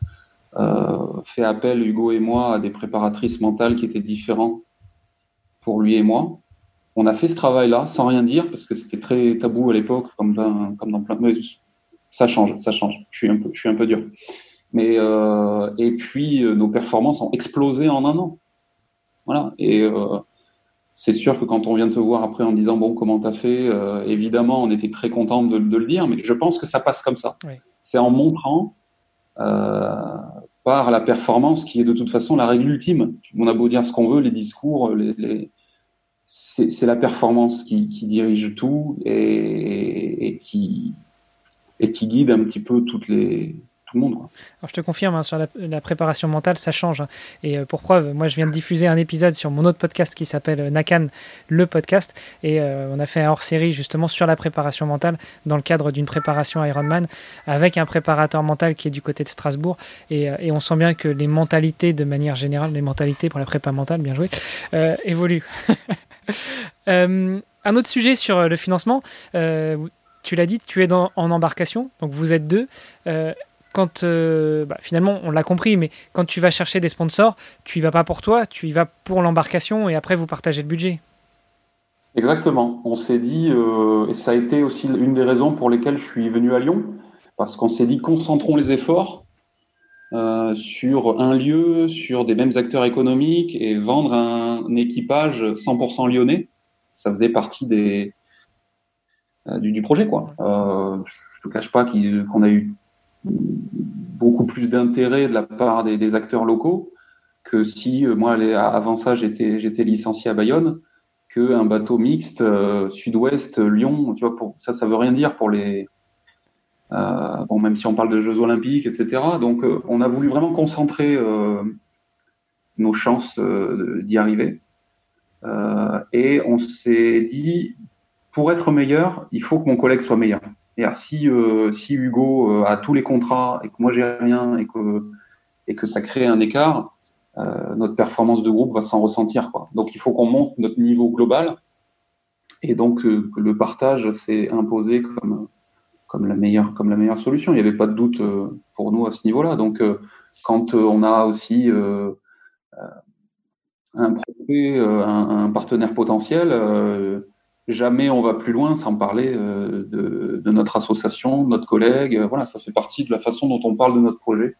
fait appel, Hugo et moi, à des préparatrices mentales qui étaient différents pour lui et moi. On a fait ce travail-là sans rien dire parce que c'était très tabou à l'époque, comme dans, comme dans plein. Mais ça change, ça change. Je suis un peu, je suis un peu dur. Mais euh, et puis euh, nos performances ont explosé en un an. Voilà. Et euh, c'est sûr que quand on vient te voir après en disant bon comment t'as fait, euh, évidemment on était très content de, le dire, mais je pense que ça passe comme ça. C'est en montrant, euh, par la performance qui est de toute façon la règle ultime. On a beau dire ce qu'on veut, les discours, c'est la performance qui, dirige tout et, qui, et qui guide un petit peu toutes les, monde. Alors, je te confirme, hein, sur la, préparation mentale, ça change. Hein. Et euh, pour preuve, moi, je viens de diffuser un épisode sur mon autre podcast qui s'appelle euh, Nakan, le podcast. Et euh, on a fait un hors-série justement sur la préparation mentale dans le cadre d'une préparation Ironman avec un préparateur mental qui est du côté de Strasbourg. Et, on sent bien que les mentalités, de manière générale, les mentalités pour la prépa mentale, bien joué, évoluent. [LAUGHS] un autre sujet sur le financement. tu l'as dit, tu es en embarcation, donc vous êtes deux quand euh, bah, finalement on l'a compris, mais quand tu vas chercher des sponsors, tu y vas pas pour toi, tu y vas pour l'embarcation et après vous partagez le budget. Exactement. On s'est dit, euh, et ça a été aussi une des raisons pour lesquelles je suis venu à Lyon, parce qu'on s'est dit concentrons les efforts euh, sur un lieu, sur des mêmes acteurs économiques et vendre un, équipage 100% lyonnais. Ça faisait partie des, du, projet. Quoi. je ne te cache pas qu'on a eu beaucoup plus d'intérêt de la part des, acteurs locaux que si euh, moi avant ça j'étais j'étais licencié à Bayonne qu'un bateau mixte euh, Sud-Ouest Lyon tu vois pour ça ça veut rien dire pour les euh, bon même si on parle de Jeux Olympiques etc donc on a voulu vraiment concentrer nos chances d'y arriver. Et on s'est dit pour être meilleur il faut que mon collègue soit meilleur si, euh, si Hugo euh, a tous les contrats et que moi j'ai rien et que, et que ça crée un écart, euh, notre performance de groupe va s'en ressentir. Quoi. Donc il faut qu'on monte notre niveau global. Et donc le partage s'est imposé comme, comme, la meilleure, comme la meilleure solution. Il n'y avait pas de doute pour nous à ce niveau-là. Donc quand on a aussi un projet, un, partenaire potentiel, jamais on va plus loin sans parler euh, de, notre association, de notre collègue. Euh, voilà, ça fait partie de la façon dont on parle de notre projet.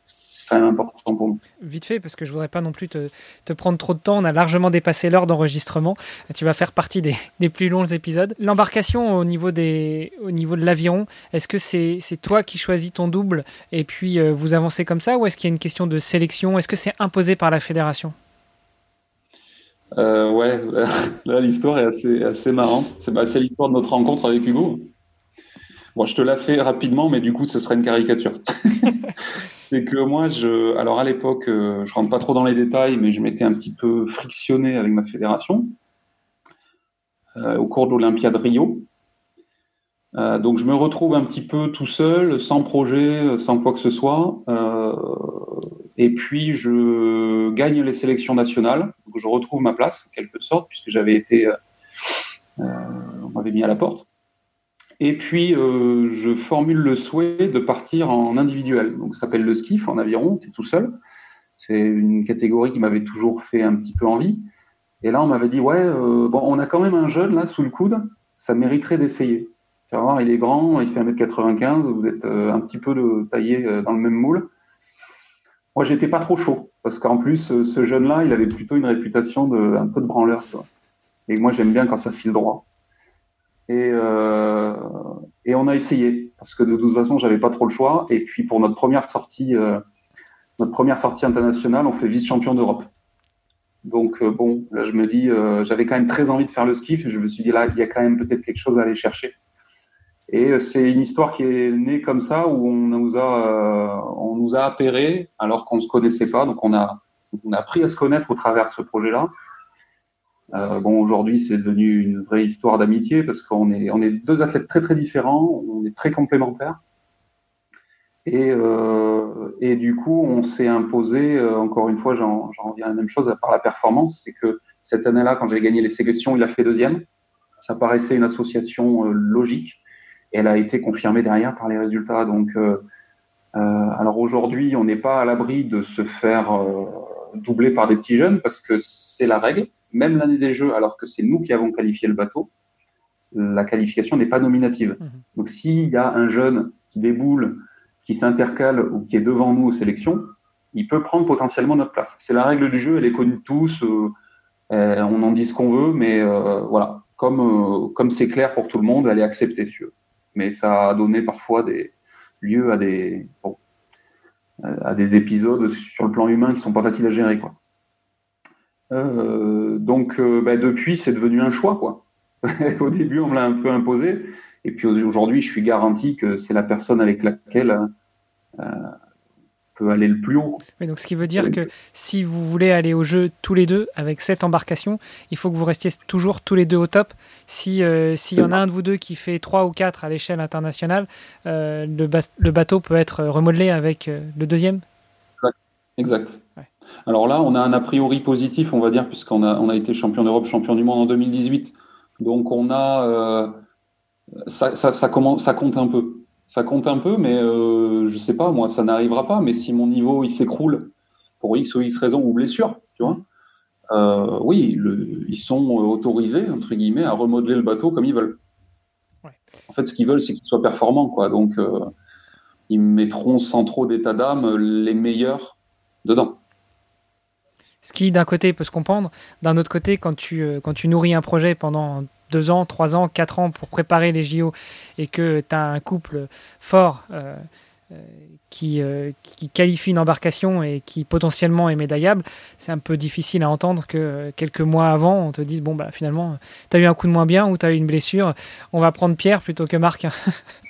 C'est important pour nous. Vite fait, parce que je voudrais pas non plus te, prendre trop de temps. On a largement dépassé l'heure d'enregistrement. Tu vas faire partie des, [LAUGHS] plus longs épisodes. L'embarcation au niveau de l'aviron, est-ce que c'est toi qui choisis ton double et puis euh, vous avancez comme ça, ou est-ce qu'il y a une question de sélection? Est-ce que c'est imposé par la fédération? Euh, ouais, [LAUGHS] là l'histoire est assez, assez marrante. Bah, c'est l'histoire de notre rencontre avec Hugo. Bon, je te la fais rapidement, mais du coup, ce serait une caricature. [LAUGHS] c'est que moi, je, alors à l'époque, euh, je rentre pas trop dans les détails, mais je m'étais un petit peu frictionné avec ma fédération euh, au cours de l'Olympiade Rio. Euh, donc je me retrouve un petit peu tout seul, sans projet, sans quoi que ce soit. Euh, et puis je gagne les sélections nationales. Donc je retrouve ma place, en quelque sorte, puisque j'avais été, euh, on m'avait mis à la porte. Et puis je formule le souhait de partir en individuel. Donc ça s'appelle le skiff en aviron, c'est tout seul. C'est une catégorie qui m'avait toujours fait un petit peu envie. Et là on m'avait dit ouais, bon on a quand même un jeune là sous le coude, ça mériterait d'essayer voir, il est grand, il fait 1m95, vous êtes euh, un petit peu taillé euh, dans le même moule. Moi, j'étais pas trop chaud, parce qu'en plus, euh, ce jeune-là, il avait plutôt une réputation de un peu de branleur. Et moi, j'aime bien quand ça file droit. Et, et on a essayé, parce que de toute façon, j'avais pas trop le choix. Et puis, pour notre première sortie, notre première sortie internationale, on fait vice-champion d'Europe. Donc bon, là je me dis, j'avais quand même très envie de faire le skiff et je me suis dit là, il y a quand même peut-être quelque chose à aller chercher. Et euh, c'est une histoire qui est née comme ça, où on nous a, euh, on nous a appairé alors qu'on ne se connaissait pas. Donc on a, on a appris à se connaître au travers de ce projet-là. Euh, bon, aujourd'hui, c'est devenu une vraie histoire d'amitié parce qu'on est, on est deux athlètes très très différents, on est très complémentaires. Et, euh, et du coup, on s'est imposé, euh, encore une fois, j'en reviens à la même chose, par la performance, c'est que cette année-là, quand j'ai gagné les sélections, il a fait deuxième. Ça paraissait une association logique elle a été confirmée derrière par les résultats. Donc, euh, euh, alors aujourd'hui, on n'est pas à l'abri de se faire euh, doubler par des petits jeunes parce que c'est la règle. Même l'année des Jeux, alors que c'est nous qui avons qualifié le bateau, la qualification n'est pas nominative. Mmh. Donc s'il y a un jeune qui déboule, qui s'intercale ou qui est devant nous aux sélections, il peut prendre potentiellement notre place. C'est la règle du jeu, elle est connue de tous. on en dit ce qu'on veut, mais voilà, comme comme c'est clair pour tout le monde, elle est acceptée mais ça a donné parfois des lieux à des. à des épisodes sur le plan humain qui sont pas faciles à gérer, quoi. donc, bah, depuis, c'est devenu un choix, quoi. [LAUGHS] Au début, on me l'a un peu imposé, et puis aujourd'hui, je suis garanti que c'est la personne avec laquelle peut aller le plus haut. donc ce qui veut dire que si vous voulez aller au jeu tous les deux avec cette embarcation, il faut que vous restiez toujours tous les deux au top. Si euh, s'il y en a un de vous deux qui fait 3 ou 4 à l'échelle internationale, euh, le, le, bateau peut être remodelé avec euh, le deuxième Exact. Alors là, on a un a priori positif, on va dire, puisqu'on a, on a été champion d'Europe, champion du monde en 2018. Donc on a... ça, ça, ça, commence, ça compte un peu ça compte un peu, mais euh, je sais pas, moi, ça n'arrivera pas. Mais si mon niveau il s'écroule pour X ou X raison ou blessure, tu vois, euh, oui, le, ils sont autorisés entre guillemets à remodeler le bateau comme ils veulent. Ouais. En fait, ce qu'ils veulent, c'est qu'il soit performant, quoi. Donc, euh, ils mettront sans trop d'état d'âme les meilleurs dedans. Ce qui, d'un côté, peut se comprendre. D'un autre côté, quand tu, euh, quand tu nourris un projet pendant deux ans, trois ans, quatre ans pour préparer les JO et que tu as un couple fort euh, euh, qui, euh, qui, qualifie une embarcation et qui potentiellement est médaillable, c'est un peu difficile à entendre que quelques mois avant, on te dise bon, bah finalement, tu as eu un coup de moins bien ou tu as eu une blessure, on va prendre Pierre plutôt que Marc.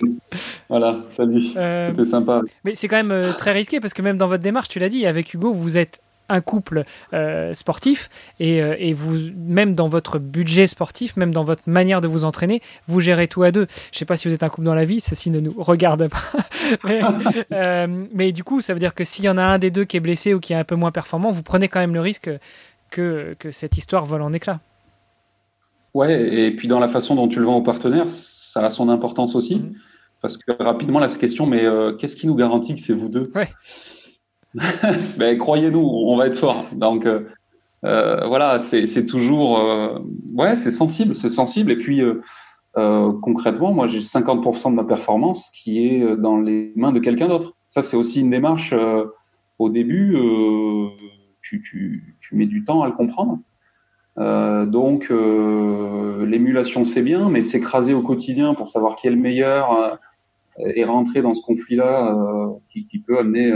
[LAUGHS] voilà, salut. C'était sympa. Mais c'est quand même très risqué parce que même dans votre démarche, tu l'as dit, avec Hugo, vous êtes un couple euh, sportif et, euh, et, vous, même dans votre budget sportif, même dans votre manière de vous entraîner, vous gérez tout à deux. Je ne sais pas si vous êtes un couple dans la vie, ceci ne nous regarde pas. [LAUGHS] [LAUGHS] Euh, mais, du coup, ça veut dire que s'il y en a un des deux qui est blessé ou qui est un peu moins performant, vous prenez quand même le risque que, que cette histoire vole en éclats. Ouais, et puis dans la façon dont tu le vends au partenaire, ça a son importance aussi. Mhm. Parce que rapidement, la question, mais qu'est-ce qui nous garantit que c'est vous deux? Ouais. [LAUGHS] ben, croyez-nous, on va être fort. Donc euh, euh voilà, c'est toujours euh, ouais, c'est sensible, c'est sensible. Et puis concrètement, moi j'ai 50% de ma performance qui est dans les mains de quelqu'un d'autre. Ça c'est aussi une démarche. au début, tu, mets du temps à le comprendre. donc l'émulation c'est bien, mais s'écraser au quotidien pour savoir qui est le meilleur et rentrer dans ce conflit-là qui, peut amener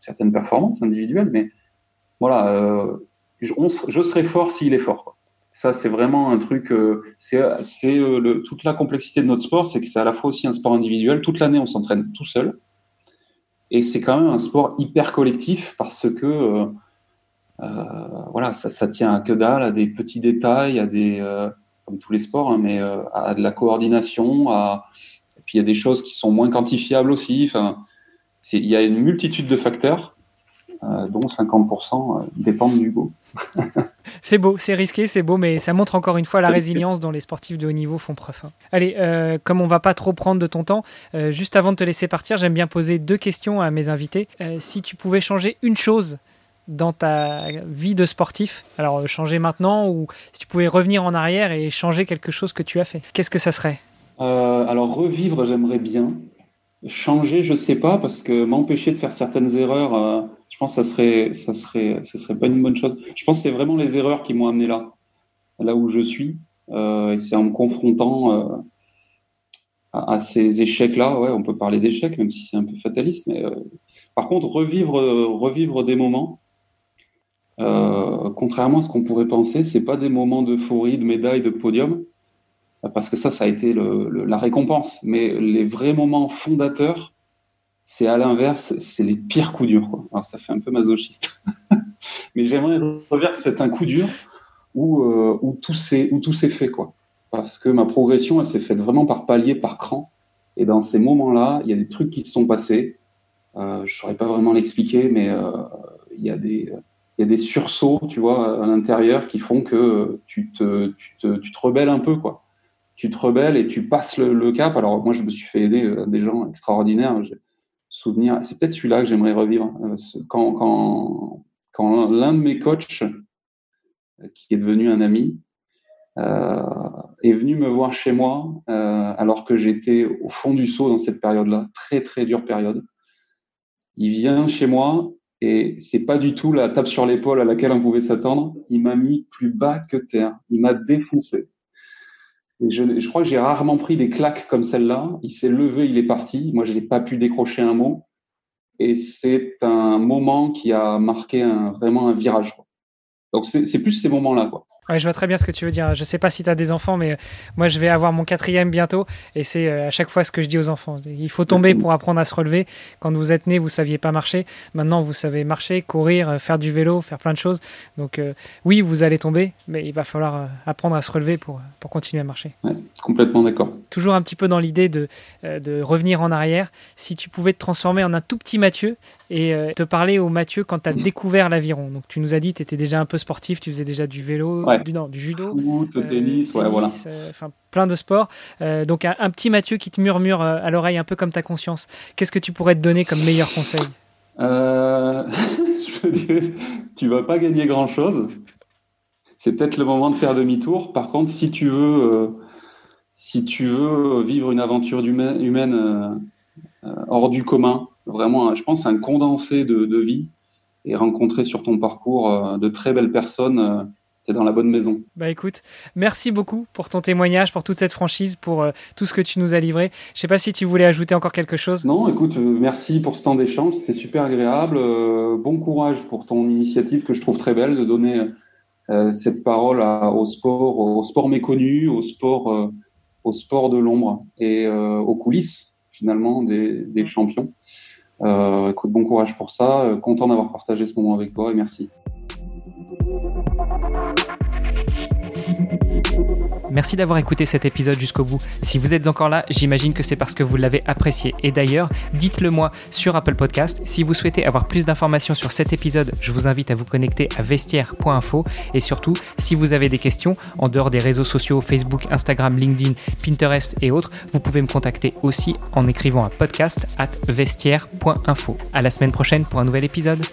certaines performances individuelles, mais voilà, euh, je, serai fort s'il est fort. Ça, c'est vraiment un truc. Euh, c'est euh, toute la complexité de notre sport, c'est que c'est à la fois aussi un sport individuel. Toute l'année, on s'entraîne tout seul, et c'est quand même un sport hyper collectif parce que voilà, ça, tient à que dalle, à des petits détails, à des comme tous les sports, hein, mais à de la coordination, à et puis il y a des choses qui sont moins quantifiables aussi. Il y a une multitude de facteurs, euh, dont 50% euh, dépendent du go. [LAUGHS] c'est beau, c'est risqué, c'est beau, mais ça montre encore une fois la résilience dont les sportifs de haut niveau font preuve. Hein. Allez, euh, comme on va pas trop prendre de ton temps, juste avant de te laisser partir, j'aime bien poser deux questions à mes invités. si tu pouvais changer une chose dans ta vie de sportif, alors changer maintenant ou si tu pouvais revenir en arrière et changer quelque chose que tu as fait, qu'est-ce que ça serait? Alors revivre, j'aimerais bien. Changer, je sais pas, parce que m'empêcher de faire certaines erreurs, euh, je pense que ça serait, ça serait, ça serait pas une bonne chose. Je pense que c'est vraiment les erreurs qui m'ont amené là, là où je suis, euh, et c'est en me confrontant euh, à, ces échecs-là. Ouais, on peut parler d'échecs, même si c'est un peu fataliste. Mais euh, par contre, revivre, revivre des moments, contrairement à ce qu'on pourrait penser, c'est pas des moments d'euphorie, de médaille, de podium parce que ça, ça a été le, la récompense. Mais les vrais moments fondateurs, c'est à l'inverse, c'est les pires coups durs. Quoi. Alors ça fait un peu masochiste. [LAUGHS] Mais j'aimerais revenir c'est un coup dur où, euh, où tout s'est fait quoi. Parce que ma progression, elle s'est faite vraiment par palier, par cran. Et dans ces moments-là, il y a des trucs qui se sont passés. Euh, je saurais pas vraiment l'expliquer, mais euh, il y a des y a des sursauts, tu vois, à l'intérieur qui font que tu te, tu te, tu te rebelles un peu, quoi tu te rebelles et tu passes le, cap. Alors moi, je me suis fait aider euh, des gens extraordinaires. Souvenir, c'est peut-être celui-là que j'aimerais revivre. Euh, quand, quand, quand l'un de mes coachs, euh, qui est devenu un ami, euh, est venu me voir chez moi euh, alors que j'étais au fond du seau dans cette période-là, très très dure période. Il vient chez moi et c'est pas du tout la tape sur l'épaule à laquelle on pouvait s'attendre. Il m'a mis plus bas que terre. Il m'a défoncé je, je, crois que j'ai rarement pris des claques comme celle-là. Il s'est levé, il est parti. Moi, je n'ai pas pu décrocher un mot. et c'est un moment qui a marqué un, vraiment un virage. Donc c'est plus ces moments-là. Ouais, je vois très bien ce que tu veux dire. Je sais pas si tu as des enfants, mais euh, moi, je vais avoir mon quatrième bientôt. Et c'est euh, à chaque fois ce que je dis aux enfants. Il faut tomber pour apprendre à se relever. Quand vous êtes né, vous saviez pas marcher. Maintenant, vous savez marcher, courir, euh, faire du vélo, faire plein de choses. Donc, oui, vous allez tomber, mais il va falloir apprendre à se relever pour, pour continuer à marcher. Ouais, complètement d'accord. Toujours un petit peu dans l'idée de, de revenir en arrière. Si tu pouvais te transformer en un tout petit Mathieu et te parler au Mathieu quand tu as découvert l'aviron. Donc, tu nous as dit que tu étais déjà un peu sportif, tu faisais déjà du vélo du, non, du judo, Foot, euh, tennis, ouais, voilà. Euh, enfin plein de sports. Euh, donc un, petit Mathieu qui te murmure à l'oreille un peu comme ta conscience. Qu'est-ce que tu pourrais te donner comme meilleur conseil? [LAUGHS] Je veux dire, tu vas pas gagner grand chose. C'est peut-être le moment de faire demi-tour. Par contre, si tu veux, si tu veux vivre une aventure humaine, humaine hors du commun, vraiment, je pense, un condensé de, de vie et rencontrer sur ton parcours de très belles personnes dans la bonne maison. Bah écoute, merci beaucoup pour ton témoignage, pour toute cette franchise, pour euh, tout ce que tu nous as livré. Je sais pas si tu voulais ajouter encore quelque chose. Non, écoute, euh, merci pour ce temps d'échange, c'était super agréable. Euh, bon courage pour ton initiative que je trouve très belle de donner cette parole au sport, au sport méconnu, au sport, au sport de l'ombre et aux coulisses finalement des, des champions. écoute, bon courage pour ça. content d'avoir partagé ce moment avec toi et merci. Merci d'avoir écouté cet épisode jusqu'au bout. Si vous êtes encore là, j'imagine que c'est parce que vous l'avez apprécié. Et d'ailleurs, dites-le moi sur Apple Podcast. Si vous souhaitez avoir plus d'informations sur cet épisode, je vous invite à vous connecter à vestiaire.info. Et surtout, si vous avez des questions, en dehors des réseaux sociaux, Facebook, Instagram, LinkedIn, Pinterest et autres, vous pouvez me contacter aussi en écrivant à podcast at vestiaire.info. À la semaine prochaine pour un nouvel épisode.